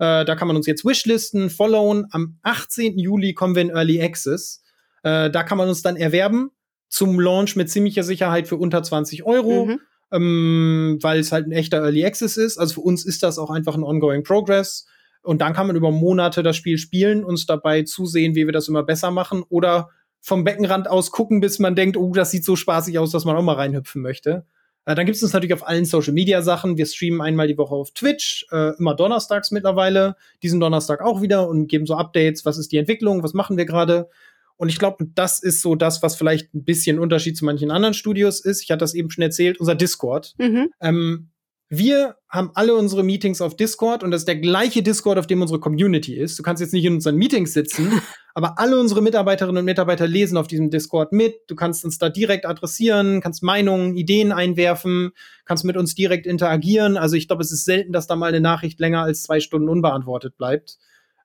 Äh, da kann man uns jetzt wishlisten, followen. Am 18. Juli kommen wir in Early Access. Äh, da kann man uns dann erwerben zum Launch mit ziemlicher Sicherheit für unter 20 Euro, mhm. ähm, weil es halt ein echter Early Access ist. Also für uns ist das auch einfach ein ongoing Progress. Und dann kann man über Monate das Spiel spielen, uns dabei zusehen, wie wir das immer besser machen oder vom Beckenrand aus gucken, bis man denkt, oh, das sieht so spaßig aus, dass man auch mal reinhüpfen möchte. Äh, dann gibt es uns natürlich auf allen Social Media Sachen. Wir streamen einmal die Woche auf Twitch, äh, immer donnerstags mittlerweile, diesen Donnerstag auch wieder und geben so Updates, was ist die Entwicklung, was machen wir gerade. Und ich glaube, das ist so das, was vielleicht ein bisschen Unterschied zu manchen anderen Studios ist. Ich hatte das eben schon erzählt, unser Discord. Mhm. Ähm, wir haben alle unsere Meetings auf Discord und das ist der gleiche Discord, auf dem unsere Community ist. Du kannst jetzt nicht in unseren Meetings sitzen, [laughs] aber alle unsere Mitarbeiterinnen und Mitarbeiter lesen auf diesem Discord mit. Du kannst uns da direkt adressieren, kannst Meinungen, Ideen einwerfen, kannst mit uns direkt interagieren. Also ich glaube, es ist selten, dass da mal eine Nachricht länger als zwei Stunden unbeantwortet bleibt.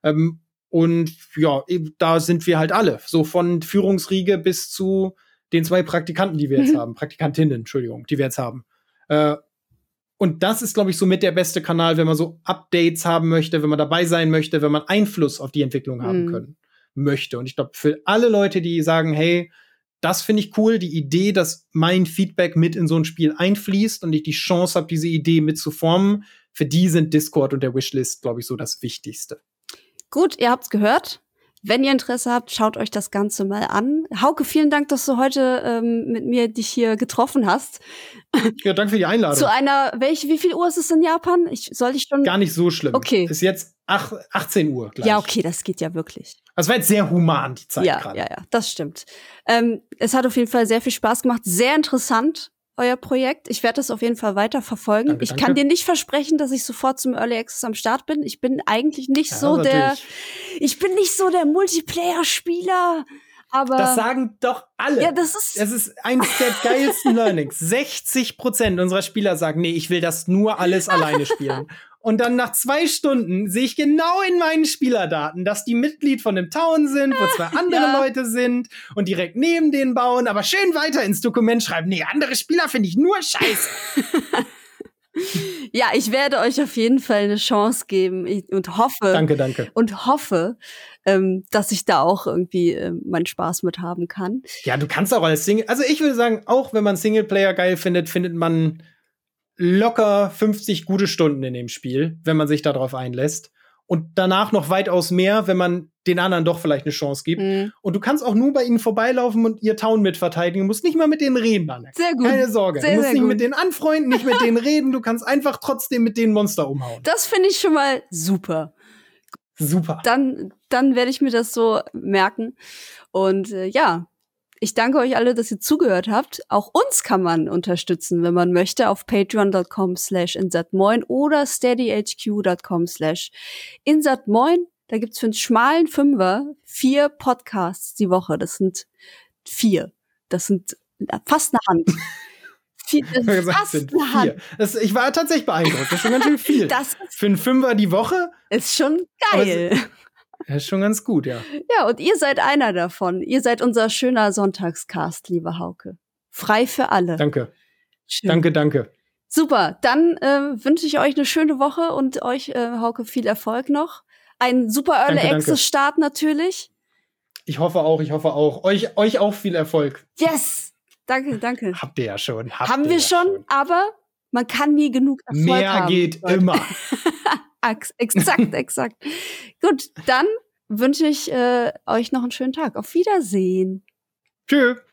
Ähm, und ja, da sind wir halt alle. So von Führungsriege bis zu den zwei Praktikanten, die wir jetzt [laughs] haben. Praktikantinnen, Entschuldigung, die wir jetzt haben. Äh, und das ist, glaube ich, so mit der beste Kanal, wenn man so Updates haben möchte, wenn man dabei sein möchte, wenn man Einfluss auf die Entwicklung haben mhm. können möchte. Und ich glaube, für alle Leute, die sagen, hey, das finde ich cool, die Idee, dass mein Feedback mit in so ein Spiel einfließt und ich die Chance habe, diese Idee mitzuformen, für die sind Discord und der Wishlist, glaube ich, so das Wichtigste. Gut, ihr habt's gehört. Wenn ihr Interesse habt, schaut euch das Ganze mal an. Hauke, vielen Dank, dass du heute ähm, mit mir dich hier getroffen hast. [laughs] Ja, danke für die Einladung. Zu einer, welche, wie viel Uhr ist es in Japan? Ich, soll ich schon? Gar nicht so schlimm. Okay. Ist jetzt ach, 18 Uhr gleich. Ja, okay, das geht ja wirklich. Das war jetzt sehr human, die Zeit ja, gerade. Ja, ja, das stimmt. Ähm, es hat auf jeden Fall sehr viel Spaß gemacht, sehr interessant euer Projekt. Ich werde das auf jeden Fall weiter verfolgen. Danke, ich danke. kann dir nicht versprechen, dass ich sofort zum Early Access am Start bin. Ich bin eigentlich nicht ja, so der, ich bin nicht so der Multiplayer-Spieler. Aber das sagen doch alle. Ja, das ist. Das ist eins der [laughs] geilsten Learnings. 60 Prozent unserer Spieler sagen, nee, ich will das nur alles alleine spielen. [laughs] Und dann nach zwei Stunden sehe ich genau in meinen Spielerdaten, dass die Mitglied von dem Town sind, wo zwei andere ja. Leute sind und direkt neben denen bauen, aber schön weiter ins Dokument schreiben. Nee, andere Spieler finde ich nur scheiße. [laughs] ja, ich werde euch auf jeden Fall eine Chance geben und hoffe. Danke, danke. Und hoffe, ähm, dass ich da auch irgendwie äh, meinen Spaß mit haben kann. Ja, du kannst auch als Single. Also ich würde sagen, auch wenn man Singleplayer geil findet, findet man locker 50 gute Stunden in dem Spiel, wenn man sich darauf einlässt. Und danach noch weitaus mehr, wenn man den anderen doch vielleicht eine Chance gibt. Mhm. Und du kannst auch nur bei ihnen vorbeilaufen und ihr Town mitverteidigen. Du musst nicht mal mit denen reden dann. Sehr gut. Keine Sorge. Sehr, du musst nicht gut. mit denen anfreunden, nicht mit denen reden. Du kannst einfach trotzdem mit denen Monster umhauen. Das finde ich schon mal super. Super. Dann, dann werde ich mir das so merken. Und äh, ja, ich danke euch alle, dass ihr zugehört habt. Auch uns kann man unterstützen, wenn man möchte, auf patreon.com slash insatmoin oder steadyhq.com slash insatmoin. Da gibt's für einen schmalen Fünfer vier Podcasts die Woche. Das sind vier. Das sind fast eine Hand. [laughs] Vier, das ist fast eine Hand. Das, ich war tatsächlich beeindruckt. Das ist schon ganz schön viel. Das Für einen Fünfer die Woche? Ist schon geil. Das [laughs] ist schon ganz gut, ja. Ja, und ihr seid einer davon. Ihr seid unser schöner Sonntagscast, liebe Hauke. Frei für alle. Danke. Schön. Danke, danke. Super, dann äh, wünsche ich euch eine schöne Woche und euch, äh, Hauke, viel Erfolg noch. Ein super Early Access Start natürlich. Ich hoffe auch, ich hoffe auch. Euch, euch auch viel Erfolg. Yes! Danke, danke. Habt ihr ja schon. Haben wir ja schon, schon, aber man kann nie genug Erfolg Mehr haben. Mehr geht immer. [laughs] exakt, [laughs] exakt. Gut, dann wünsche ich äh, euch noch einen schönen Tag. Auf Wiedersehen. Tschüss.